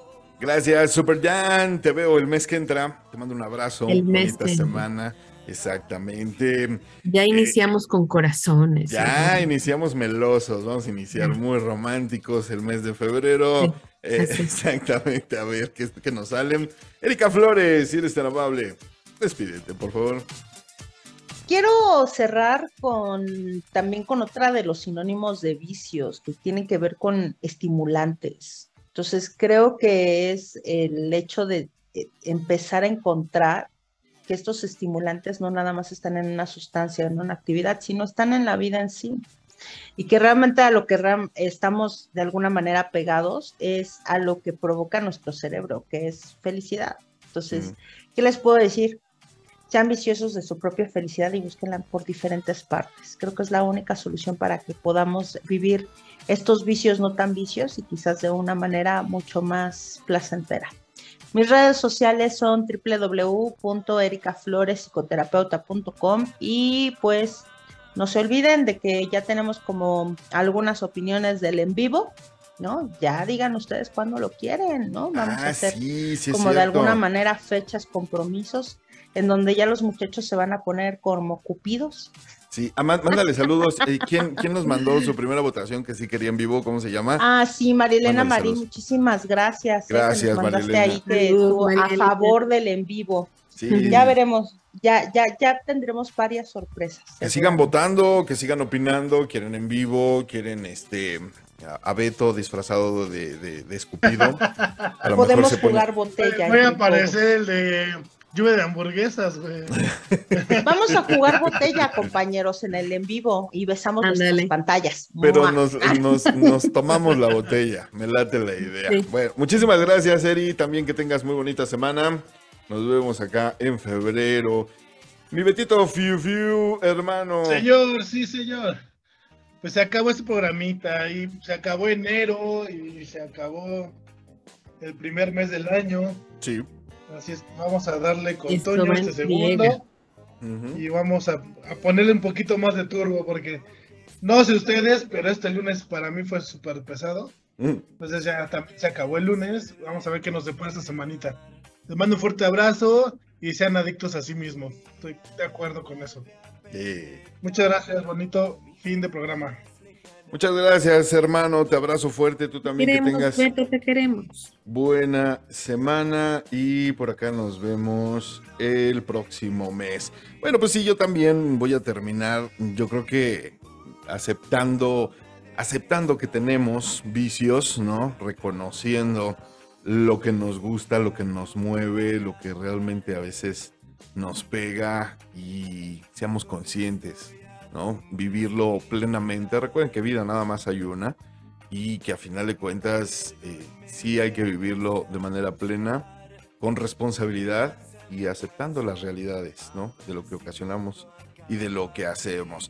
Gracias, Super Jan. Te veo el mes que entra. Te mando un abrazo. El mes entra. semana. Exactamente. Ya iniciamos con corazones. Eh, Ya ¿no? iniciamos melosos. Vamos a iniciar muy románticos el mes de febrero. Sí, Eh, exactamente. A ver qué, qué nos salen. Erika Flores, si eres tan amable, despídete, por favor. Quiero cerrar con también con otra de los sinónimos de vicios que tienen que ver con estimulantes. Entonces creo que es el hecho de eh, empezar a encontrar que estos estimulantes no nada más están en una sustancia, en una actividad, sino están en la vida en sí. Y que realmente a lo que estamos de alguna manera pegados es a lo que provoca nuestro cerebro, que es felicidad. Entonces, Mm. ¿qué les puedo decir? sean viciosos de su propia felicidad y búsquenla por diferentes partes. Creo que es la única solución para que podamos vivir estos vicios no tan vicios y quizás de una manera mucho más placentera. Mis redes sociales son www.ericaflorespsicoterapeuta.com y pues no se olviden de que ya tenemos como algunas opiniones del en vivo, ¿no? Ya digan ustedes cuándo lo quieren, ¿no? Vamos a ah, hacer sí, sí, es como de alguna manera fechas, compromisos, en donde ya los muchachos se van a poner como cupidos. Sí, ah, má- mándale saludos. Eh, ¿quién, ¿Quién nos mandó su primera votación que sí quería en vivo? ¿Cómo se llama? Ah, sí, Marilena Mándale Marín, saludos. muchísimas gracias. eh, que nos Gracias, mandaste Marilena. ahí que estuvo a favor del en vivo. Sí. Ya veremos, ya, ya, ya tendremos varias sorpresas. Que sigan votando, que sigan opinando, quieren en vivo, quieren este a Beto disfrazado de, de- de escupido. A lo mejor Podemos se pone- jugar botella. Voy a aparecer el de lluvia de hamburguesas, güey. Vamos a jugar botella, compañeros, en el en vivo y besamos Ándale. nuestras pantallas. Pero nos, nos- nos tomamos la botella. Me late la idea. Sí. Bueno, muchísimas gracias, Eri. También que tengas muy bonita semana. Nos vemos acá en febrero. Mi Betito Fiu Fiu, hermano. Señor, sí, señor. Pues se acabó este programita y se acabó enero y se acabó el primer mes del año. Sí. Así es, vamos a darle con Esto Toño este segundo y vamos a, a ponerle un poquito más de turbo porque no sé ustedes, pero este lunes para mí fue súper pesado. Mm. Entonces ya también se acabó el lunes. Vamos a ver qué nos depara esta semanita. Les mando un fuerte abrazo y sean adictos a sí mismos. Estoy de acuerdo con eso. Muchas gracias, bonito fin de programa. Muchas gracias, hermano. Te abrazo fuerte. Tú también que tengas Beto, te queremos. buena semana y por acá nos vemos el próximo mes. Bueno, pues sí, yo también voy a terminar, yo creo que aceptando, aceptando que tenemos vicios, ¿no? Reconociendo lo que nos gusta, lo que nos mueve, lo que realmente a veces nos pega y seamos conscientes, ¿no? Vivirlo plenamente. Recuerden que vida nada más hay una y que a final de cuentas eh, sí hay que vivirlo de manera plena, con responsabilidad y aceptando las realidades, ¿no? De lo que ocasionamos y de lo que hacemos.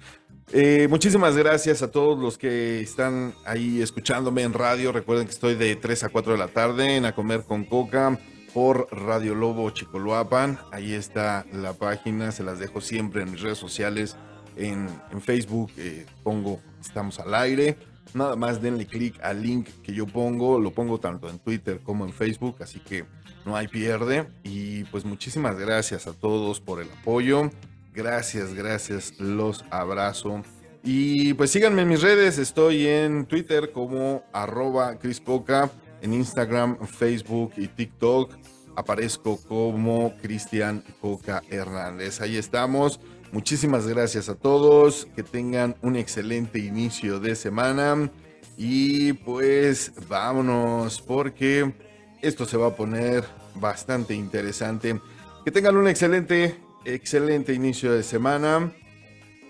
Eh, muchísimas gracias a todos los que están ahí escuchándome en radio. Recuerden que estoy de 3 a 4 de la tarde en A Comer con Coca por Radio Lobo Chicoloapan. Ahí está la página, se las dejo siempre en mis redes sociales. En, Facebook eh, pongo Estamos al aire. Nada más denle clic al link que yo pongo. Lo pongo tanto en Twitter como en Facebook, así que no hay pierde. Y pues muchísimas gracias a todos por el apoyo. Gracias, gracias, los abrazo. Y pues síganme en mis redes, estoy en Twitter como arroba crispoca, en Instagram, Facebook y TikTok aparezco como Cristian Coca Hernández. Ahí estamos. Muchísimas gracias a todos, que tengan un excelente inicio de semana y pues vámonos porque esto se va a poner bastante interesante. Que tengan un excelente, excelente inicio de semana.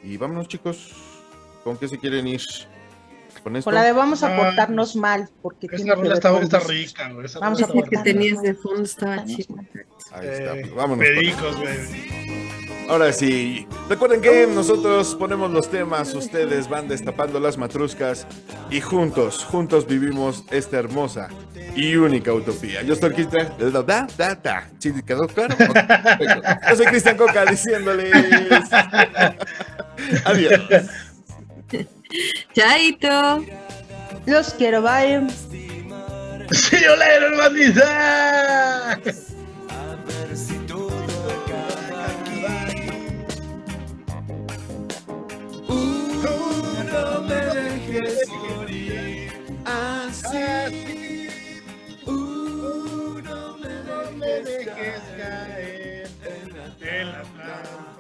Y vámonos chicos, ¿con qué se quieren ir? Con esto. Con la de vamos a Ah, portarnos mal, porque Esa rola está, rica, güey. Esa Vamos a Ese que tenías de fondo estaba chido. Ahí está, Eh, pues, vámonos. Pericos, güey. Ahora sí, recuerden que nosotros ponemos los temas, ustedes van destapando las matruscas y juntos, juntos vivimos esta hermosa y única utopía. Yo soy Cristian. Da, da, da, da. ¿Sí quedó claro? Yo soy Cristian Coca diciéndoles adiós. Chaito. Los quiero, bye. See you later, así. Uh, no me dejes caer en la en la playa.